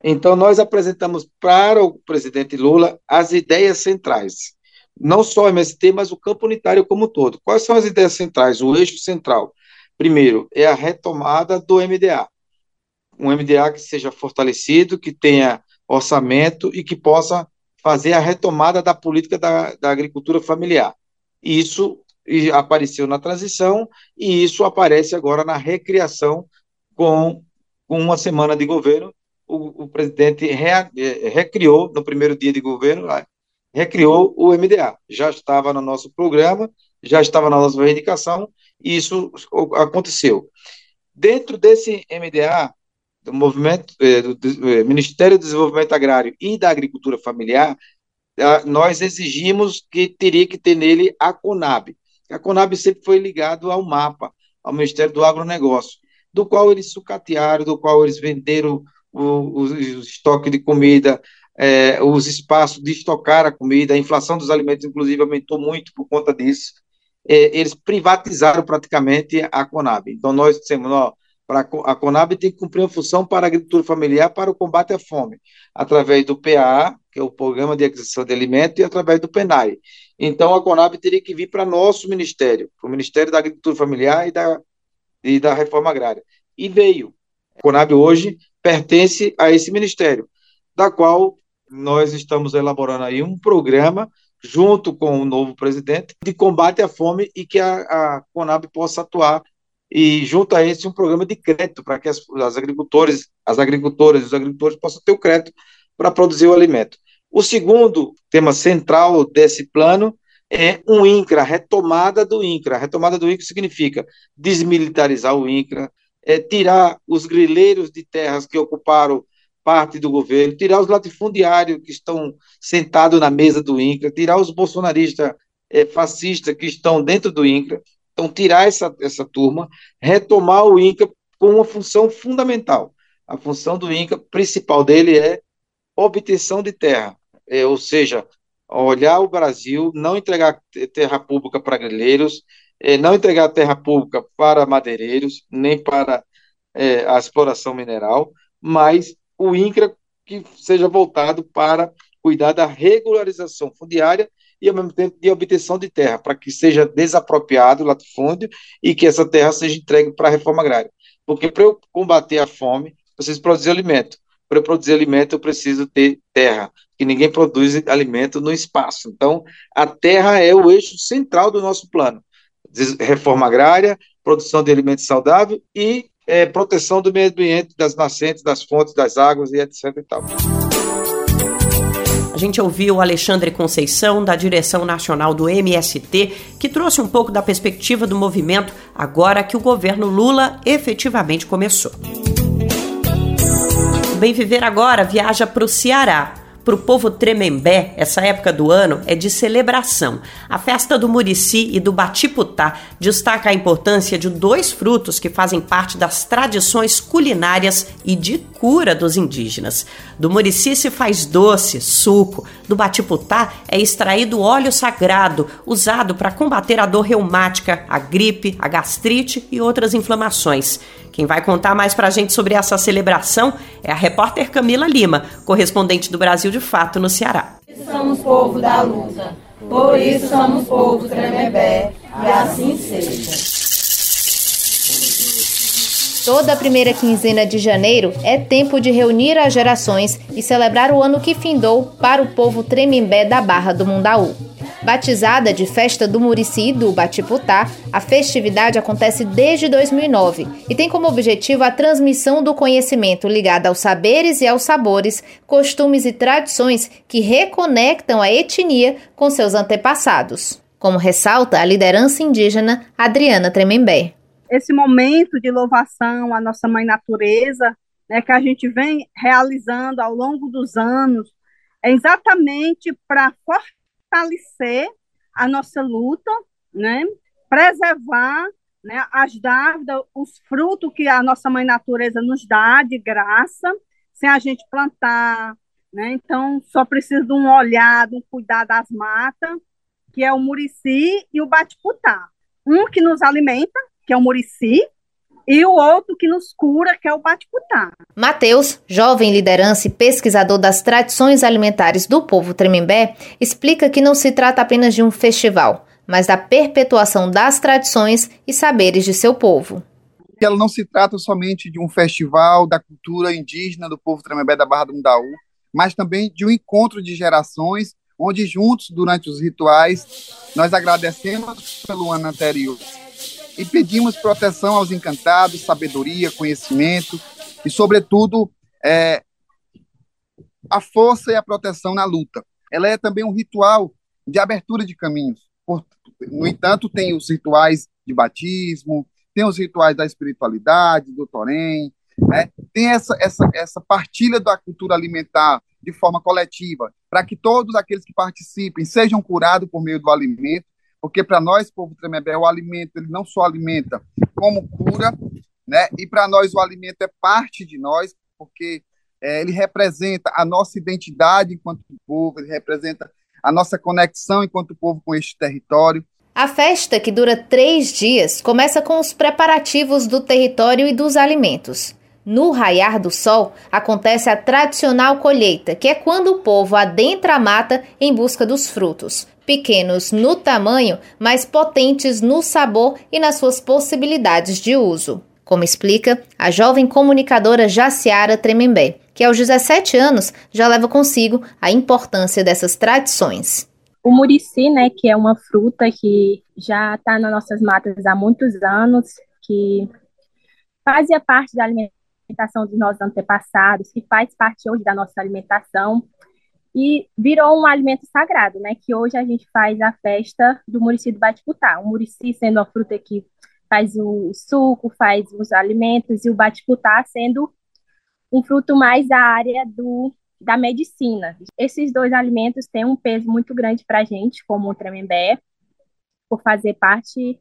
então nós apresentamos para o presidente Lula as ideias centrais não só o MST, mas o campo unitário como um todo. Quais são as ideias centrais, o eixo central? Primeiro, é a retomada do MDA. Um MDA que seja fortalecido, que tenha orçamento e que possa fazer a retomada da política da, da agricultura familiar. Isso apareceu na transição e isso aparece agora na recriação com, uma semana de governo. O, o presidente re, eh, recriou no primeiro dia de governo recriou o MDA. Já estava no nosso programa, já estava na nossa reivindicação, e isso aconteceu. Dentro desse MDA, do movimento eh, do eh, Ministério do Desenvolvimento Agrário e da Agricultura Familiar, nós exigimos que teria que ter nele a Conab. A Conab sempre foi ligado ao MAPA, ao Ministério do Agronegócio, do qual eles sucatearam, do qual eles venderam o, o, o estoque de comida, é, os espaços de estocar a comida, a inflação dos alimentos, inclusive, aumentou muito por conta disso. É, eles privatizaram praticamente a Conab. Então, nós dissemos, ó, para a Conab tem que cumprir uma função para a agricultura familiar para o combate à fome, através do PAA, que é o Programa de Aquisição de Alimentos, e através do PENAI. Então, a Conab teria que vir para nosso ministério, para o Ministério da Agricultura Familiar e da, e da Reforma Agrária. E veio. A Conab hoje pertence a esse ministério, da qual nós estamos elaborando aí um programa junto com o novo presidente de combate à fome e que a, a Conab possa atuar e junto a esse um programa de crédito para que as, as agricultores, as agricultoras e os agricultores possam ter o crédito para produzir o alimento. O segundo tema central desse plano é um INCRA, retomada do INCRA. Retomada do INCRA significa desmilitarizar o INCRA, é, tirar os grileiros de terras que ocuparam parte do governo, tirar os latifundiários que estão sentados na mesa do INCRA, tirar os bolsonaristas é, fascistas que estão dentro do INCRA, então tirar essa, essa turma, retomar o INCRA com uma função fundamental. A função do INCRA principal dele é obtenção de terra, é, ou seja, olhar o Brasil, não entregar terra pública para grileiros, é, não entregar terra pública para madeireiros, nem para é, a exploração mineral, mas o INCRA que seja voltado para cuidar da regularização fundiária e, ao mesmo tempo, de obtenção de terra, para que seja desapropriado o latifúndio e que essa terra seja entregue para a reforma agrária. Porque para eu combater a fome, preciso produzir alimento. Para eu produzir alimento, eu preciso ter terra, que ninguém produz alimento no espaço. Então, a terra é o eixo central do nosso plano. Reforma agrária, produção de alimentos saudável e é, proteção do meio ambiente, das nascentes, das fontes, das águas e etc. E tal. A gente ouviu Alexandre Conceição, da direção nacional do MST, que trouxe um pouco da perspectiva do movimento agora que o governo Lula efetivamente começou. Bem Viver Agora viaja para o Ceará para o povo tremembé, essa época do ano é de celebração. A festa do Murici e do Batiputá destaca a importância de dois frutos que fazem parte das tradições culinárias e de cura dos indígenas. Do Murici se faz doce, suco. Do Batiputá é extraído óleo sagrado, usado para combater a dor reumática, a gripe, a gastrite e outras inflamações. Quem vai contar mais pra gente sobre essa celebração é a repórter Camila Lima, correspondente do Brasil de Fato no Ceará. Somos povo da luta, por isso somos povo tremebé, e assim seja. Toda a primeira quinzena de janeiro é tempo de reunir as gerações e celebrar o ano que findou para o povo tremembé da Barra do Mundaú. Batizada de Festa do Murici do Batiputá, a festividade acontece desde 2009 e tem como objetivo a transmissão do conhecimento ligado aos saberes e aos sabores, costumes e tradições que reconectam a etnia com seus antepassados. Como ressalta a liderança indígena Adriana Tremembé. Esse momento de louvação à nossa mãe natureza, né, que a gente vem realizando ao longo dos anos, é exatamente para fortalecer a nossa luta, né? preservar né, as dávidas, os frutos que a nossa mãe natureza nos dá de graça, sem a gente plantar. Né? Então, só precisa de um olhar, de um cuidar das matas, que é o murici e o batiputá. Um que nos alimenta, que é o murici, e o outro que nos cura, que é o Batiputá. Mateus, jovem liderança e pesquisador das tradições alimentares do povo Tremembé, explica que não se trata apenas de um festival, mas da perpetuação das tradições e saberes de seu povo. Ela não se trata somente de um festival da cultura indígena do povo Tremembé da Barra do Mundaú, mas também de um encontro de gerações, onde juntos, durante os rituais, nós agradecemos pelo ano anterior e pedimos proteção aos encantados, sabedoria, conhecimento e, sobretudo, é, a força e a proteção na luta. Ela é também um ritual de abertura de caminhos. No entanto, tem os rituais de batismo, tem os rituais da espiritualidade, do Torém, né? tem essa, essa, essa partilha da cultura alimentar de forma coletiva, para que todos aqueles que participem sejam curados por meio do alimento porque para nós, povo Tremembé, o alimento ele não só alimenta como cura, né? E para nós o alimento é parte de nós, porque é, ele representa a nossa identidade enquanto povo, ele representa a nossa conexão enquanto povo com este território. A festa, que dura três dias, começa com os preparativos do território e dos alimentos. No raiar do sol, acontece a tradicional colheita, que é quando o povo adentra a mata em busca dos frutos, pequenos no tamanho, mas potentes no sabor e nas suas possibilidades de uso. Como explica a jovem comunicadora Jaciara Tremembé, que aos 17 anos já leva consigo a importância dessas tradições. O murici, né, que é uma fruta que já está nas nossas matas há muitos anos, que fazia parte da alimentação dos nossos antepassados, que faz parte hoje da nossa alimentação, e virou um alimento sagrado, né? Que hoje a gente faz a festa do Murici do Batiputá. O Murici sendo uma fruta que faz o suco, faz os alimentos, e o Batiputá sendo um fruto mais da área do, da medicina. Esses dois alimentos têm um peso muito grande para a gente, como o tremembé, por fazer parte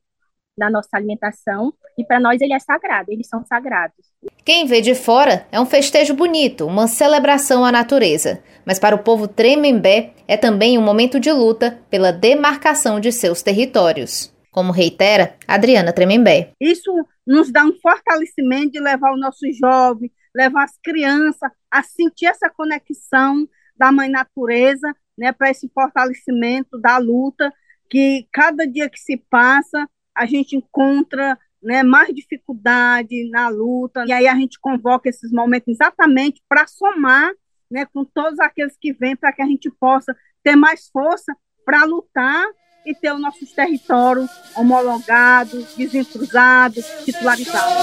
da nossa alimentação, e para nós ele é sagrado, eles são sagrados. Quem vê de fora é um festejo bonito, uma celebração à natureza, mas para o povo Tremembé é também um momento de luta pela demarcação de seus territórios. Como reitera Adriana Tremembé. Isso nos dá um fortalecimento de levar o nosso jovem, levar as crianças a sentir essa conexão da mãe natureza né, para esse fortalecimento da luta, que cada dia que se passa, a gente encontra né, mais dificuldade na luta, e aí a gente convoca esses momentos exatamente para somar né, com todos aqueles que vêm, para que a gente possa ter mais força para lutar e ter os nossos territórios homologados, desintrusados, titularizados.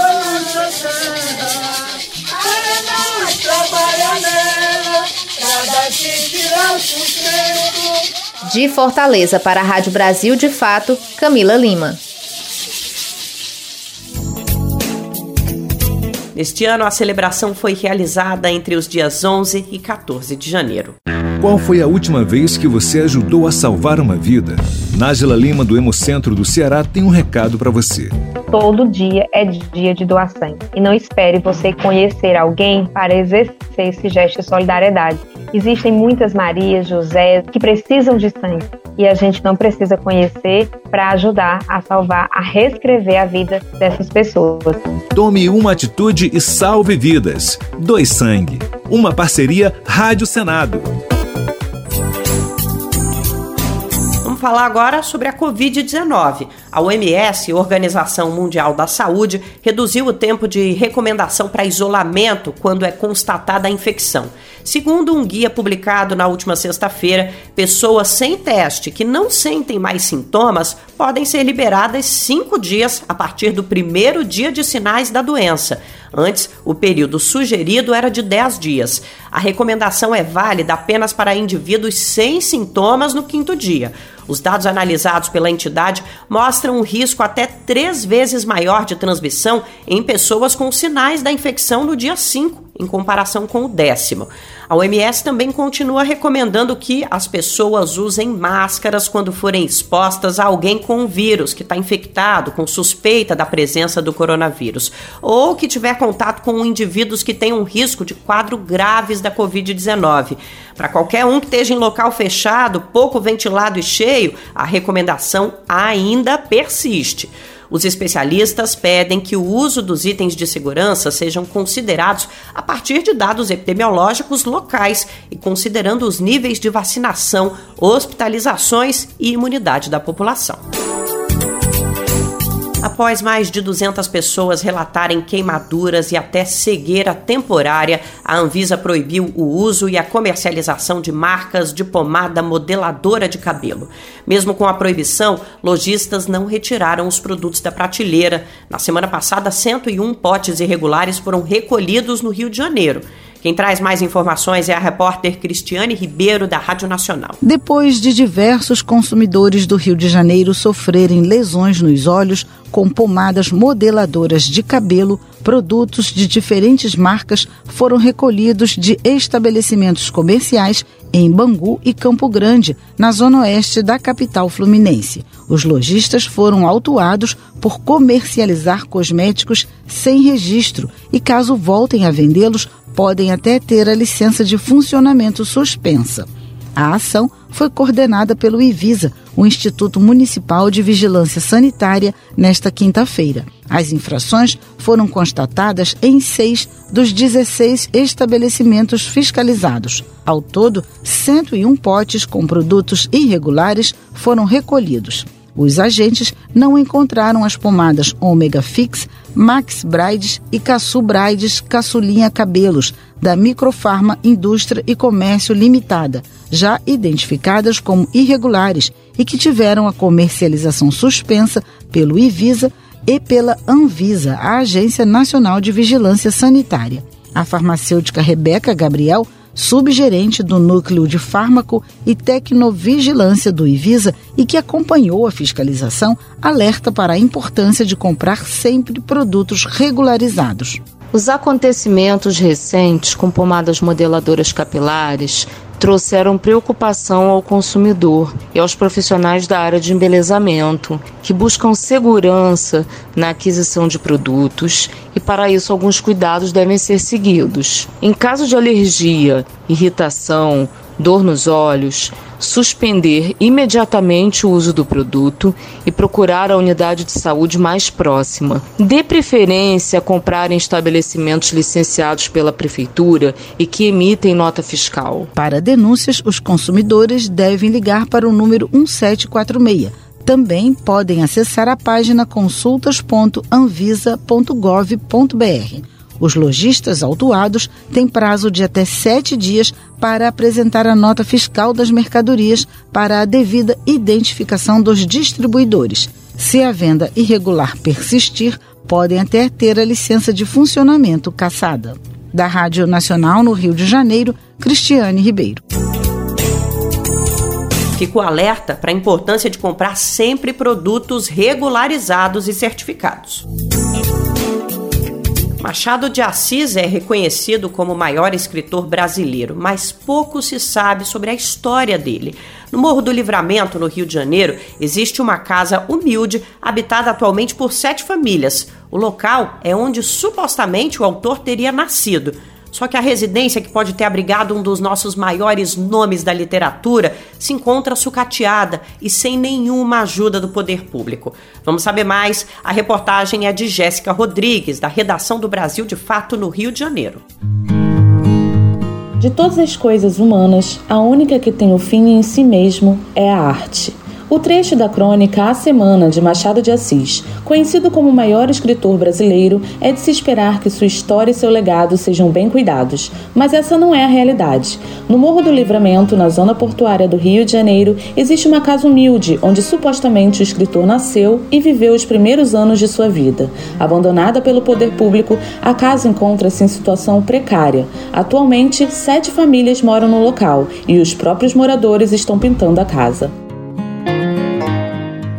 De Fortaleza para a Rádio Brasil de Fato, Camila Lima. Neste ano, a celebração foi realizada entre os dias 11 e 14 de janeiro. Qual foi a última vez que você ajudou a salvar uma vida? Nájila Lima, do Hemocentro do Ceará, tem um recado para você. Todo dia é dia de doação. E não espere você conhecer alguém para exercer esse gesto de solidariedade. Existem muitas Marias, José que precisam de sangue e a gente não precisa conhecer para ajudar a salvar, a reescrever a vida dessas pessoas. Tome uma atitude e salve vidas. Dois Sangue. Uma parceria Rádio Senado. Vamos falar agora sobre a Covid-19. A OMS, Organização Mundial da Saúde, reduziu o tempo de recomendação para isolamento quando é constatada a infecção. Segundo um guia publicado na última sexta-feira, pessoas sem teste que não sentem mais sintomas podem ser liberadas cinco dias a partir do primeiro dia de sinais da doença. Antes, o período sugerido era de 10 dias. A recomendação é válida apenas para indivíduos sem sintomas no quinto dia. Os dados analisados pela entidade mostram um risco até três vezes maior de transmissão em pessoas com sinais da infecção no dia 5, em comparação com o décimo. A OMS também continua recomendando que as pessoas usem máscaras quando forem expostas a alguém com vírus que está infectado, com suspeita da presença do coronavírus, ou que tiver contato com indivíduos que tenham risco de quadro graves da Covid-19. Para qualquer um que esteja em local fechado, pouco ventilado e cheio, a recomendação ainda persiste. Os especialistas pedem que o uso dos itens de segurança sejam considerados a partir de dados epidemiológicos locais e considerando os níveis de vacinação, hospitalizações e imunidade da população. Após mais de 200 pessoas relatarem queimaduras e até cegueira temporária, a Anvisa proibiu o uso e a comercialização de marcas de pomada modeladora de cabelo. Mesmo com a proibição, lojistas não retiraram os produtos da prateleira. Na semana passada, 101 potes irregulares foram recolhidos no Rio de Janeiro. Quem traz mais informações é a repórter Cristiane Ribeiro, da Rádio Nacional. Depois de diversos consumidores do Rio de Janeiro sofrerem lesões nos olhos com pomadas modeladoras de cabelo, produtos de diferentes marcas foram recolhidos de estabelecimentos comerciais em Bangu e Campo Grande, na zona oeste da capital fluminense. Os lojistas foram autuados por comercializar cosméticos sem registro e, caso voltem a vendê-los, podem até ter a licença de funcionamento suspensa. A ação foi coordenada pelo IVISA, o Instituto Municipal de Vigilância Sanitária, nesta quinta-feira. As infrações foram constatadas em seis dos 16 estabelecimentos fiscalizados. Ao todo, 101 potes com produtos irregulares foram recolhidos. Os agentes não encontraram as pomadas Omega Fix, Max Brides e Caçu Brides Caçulinha Cabelos, da Microfarma Indústria e Comércio Limitada, já identificadas como irregulares e que tiveram a comercialização suspensa pelo Ivisa e pela Anvisa, a Agência Nacional de Vigilância Sanitária. A farmacêutica Rebeca Gabriel subgerente do Núcleo de Fármaco e Tecnovigilância do Ivisa e que acompanhou a fiscalização, alerta para a importância de comprar sempre produtos regularizados. Os acontecimentos recentes com pomadas modeladoras capilares trouxeram preocupação ao consumidor e aos profissionais da área de embelezamento, que buscam segurança na aquisição de produtos e, para isso, alguns cuidados devem ser seguidos. Em caso de alergia, irritação, dor nos olhos, suspender imediatamente o uso do produto e procurar a unidade de saúde mais próxima. Dê preferência a comprar em estabelecimentos licenciados pela Prefeitura e que emitem nota fiscal. Para denúncias, os consumidores devem ligar para o número 1746. Também podem acessar a página consultas.anvisa.gov.br. Os lojistas autuados têm prazo de até sete dias para apresentar a nota fiscal das mercadorias para a devida identificação dos distribuidores. Se a venda irregular persistir, podem até ter a licença de funcionamento cassada. Da Rádio Nacional no Rio de Janeiro, Cristiane Ribeiro. Fico alerta para a importância de comprar sempre produtos regularizados e certificados. Machado de Assis é reconhecido como o maior escritor brasileiro, mas pouco se sabe sobre a história dele. No Morro do Livramento, no Rio de Janeiro, existe uma casa humilde habitada atualmente por sete famílias. O local é onde supostamente o autor teria nascido. Só que a residência, que pode ter abrigado um dos nossos maiores nomes da literatura, se encontra sucateada e sem nenhuma ajuda do poder público. Vamos saber mais? A reportagem é de Jéssica Rodrigues, da redação do Brasil de Fato no Rio de Janeiro. De todas as coisas humanas, a única que tem o fim em si mesmo é a arte. O trecho da crônica A Semana de Machado de Assis, conhecido como o maior escritor brasileiro, é de se esperar que sua história e seu legado sejam bem cuidados, mas essa não é a realidade. No Morro do Livramento, na zona portuária do Rio de Janeiro, existe uma casa humilde onde supostamente o escritor nasceu e viveu os primeiros anos de sua vida. Abandonada pelo poder público, a casa encontra-se em situação precária. Atualmente, sete famílias moram no local e os próprios moradores estão pintando a casa.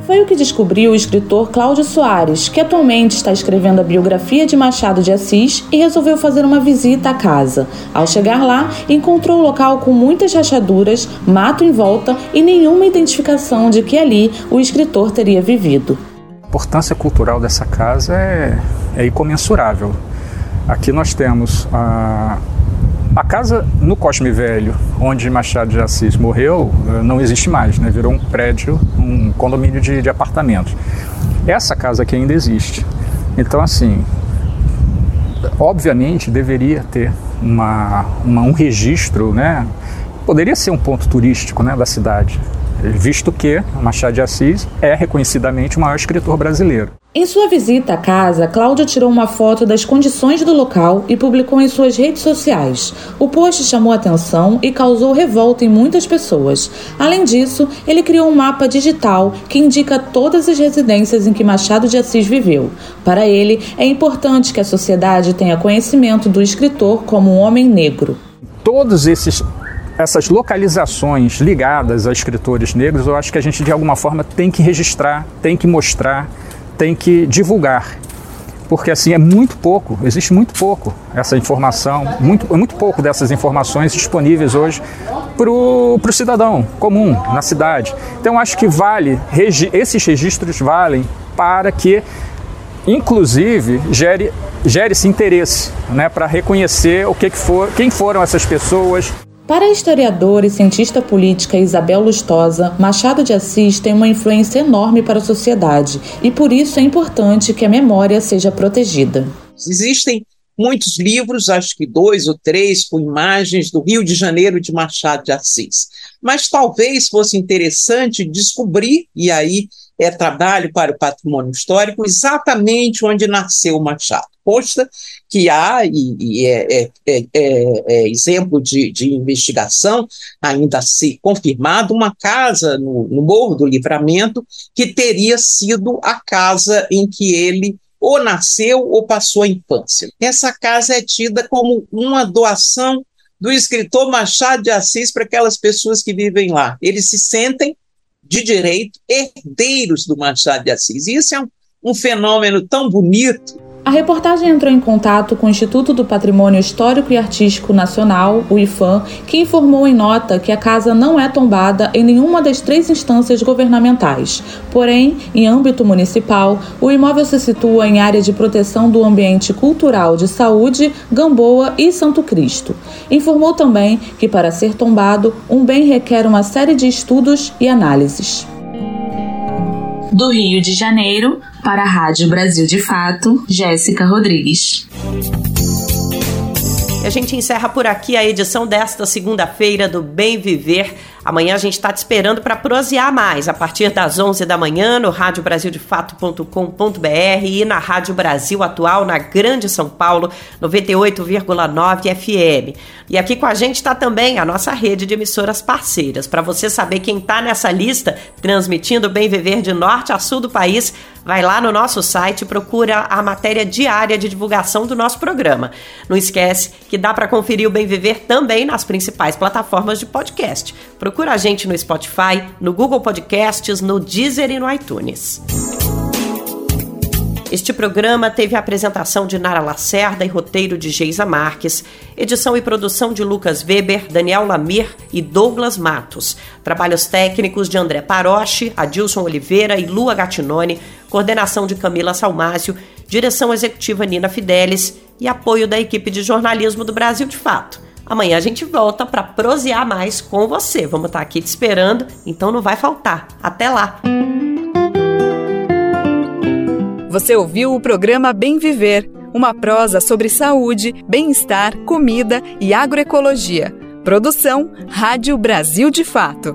Foi o que descobriu o escritor Cláudio Soares, que atualmente está escrevendo a biografia de Machado de Assis e resolveu fazer uma visita à casa. Ao chegar lá, encontrou o local com muitas rachaduras, mato em volta e nenhuma identificação de que ali o escritor teria vivido. A importância cultural dessa casa é, é incomensurável. Aqui nós temos a a casa no Cosme Velho, onde Machado de Assis morreu, eh, não existe mais, né? virou um prédio, um condomínio de, de apartamentos. Essa casa aqui ainda existe. Então, assim, obviamente deveria ter uma, uma, um registro, né? Poderia ser um ponto turístico né, da cidade, visto que Machado de Assis é reconhecidamente o maior escritor brasileiro. Em sua visita à casa, Cláudia tirou uma foto das condições do local e publicou em suas redes sociais. O post chamou atenção e causou revolta em muitas pessoas. Além disso, ele criou um mapa digital que indica todas as residências em que Machado de Assis viveu. Para ele, é importante que a sociedade tenha conhecimento do escritor como um homem negro. Todos esses essas localizações ligadas a escritores negros, eu acho que a gente de alguma forma tem que registrar, tem que mostrar tem que divulgar. Porque assim é muito pouco, existe muito pouco essa informação, muito, muito pouco dessas informações disponíveis hoje para o cidadão comum na cidade. Então acho que vale, regi esses registros valem para que, inclusive, gere gere esse interesse né, para reconhecer o que, que for, quem foram essas pessoas, para a historiadora e cientista política Isabel Lustosa, Machado de Assis tem uma influência enorme para a sociedade e por isso é importante que a memória seja protegida. Existem muitos livros, acho que dois ou três, com imagens do Rio de Janeiro de Machado de Assis. Mas talvez fosse interessante descobrir, e aí é trabalho para o patrimônio histórico, exatamente onde nasceu Machado. Posta que há, e, e é, é, é, é, exemplo de, de, investigação, ainda a ser confirmado, uma casa no, no Morro do Livramento que teria sido a casa em que ele ou nasceu ou passou a infância. Essa casa é tida como uma doação do escritor Machado de Assis para aquelas pessoas que vivem lá. Eles se sentem de direito herdeiros do Machado de Assis. E isso é um, um fenômeno tão bonito A reportagem entrou em contato com o Instituto do Patrimônio Histórico e Artístico Nacional, o IFAM, que informou em nota que a casa não é tombada em nenhuma das três instâncias governamentais. Porém, em âmbito municipal, o imóvel se situa em área de proteção do ambiente cultural de saúde, Gamboa e Santo Cristo. Informou também que, para ser tombado, um bem requer uma série de estudos e análises. Do Rio de Janeiro, para a Rádio Brasil de Fato, Jéssica Rodrigues. E a gente encerra por aqui a edição desta segunda-feira do Bem Viver Amanhã a gente está te esperando para prosear mais, a partir das 11 da manhã, no radiobrasildefato.com.br e na Rádio Brasil Atual, na Grande São Paulo, 98,9 FM. E aqui com a gente está também a nossa rede de emissoras parceiras. Para você saber quem está nessa lista, transmitindo Bem Viver de norte a sul do país, vai lá no nosso site e procura a matéria diária de divulgação do nosso programa. Não esquece que dá para conferir o Bem Viver também nas principais plataformas de podcast. Procura a gente no Spotify, no Google Podcasts, no Deezer e no iTunes. Este programa teve a apresentação de Nara Lacerda e roteiro de Geisa Marques, edição e produção de Lucas Weber, Daniel Lamir e Douglas Matos, trabalhos técnicos de André Paroche, Adilson Oliveira e Lua Gattinone, coordenação de Camila Salmásio, direção executiva Nina Fidelis e apoio da equipe de jornalismo do Brasil de Fato. Amanhã a gente volta para prosear mais com você. Vamos estar tá aqui te esperando, então não vai faltar. Até lá! Você ouviu o programa Bem Viver, uma prosa sobre saúde, bem-estar, comida e agroecologia. Produção Rádio Brasil de Fato.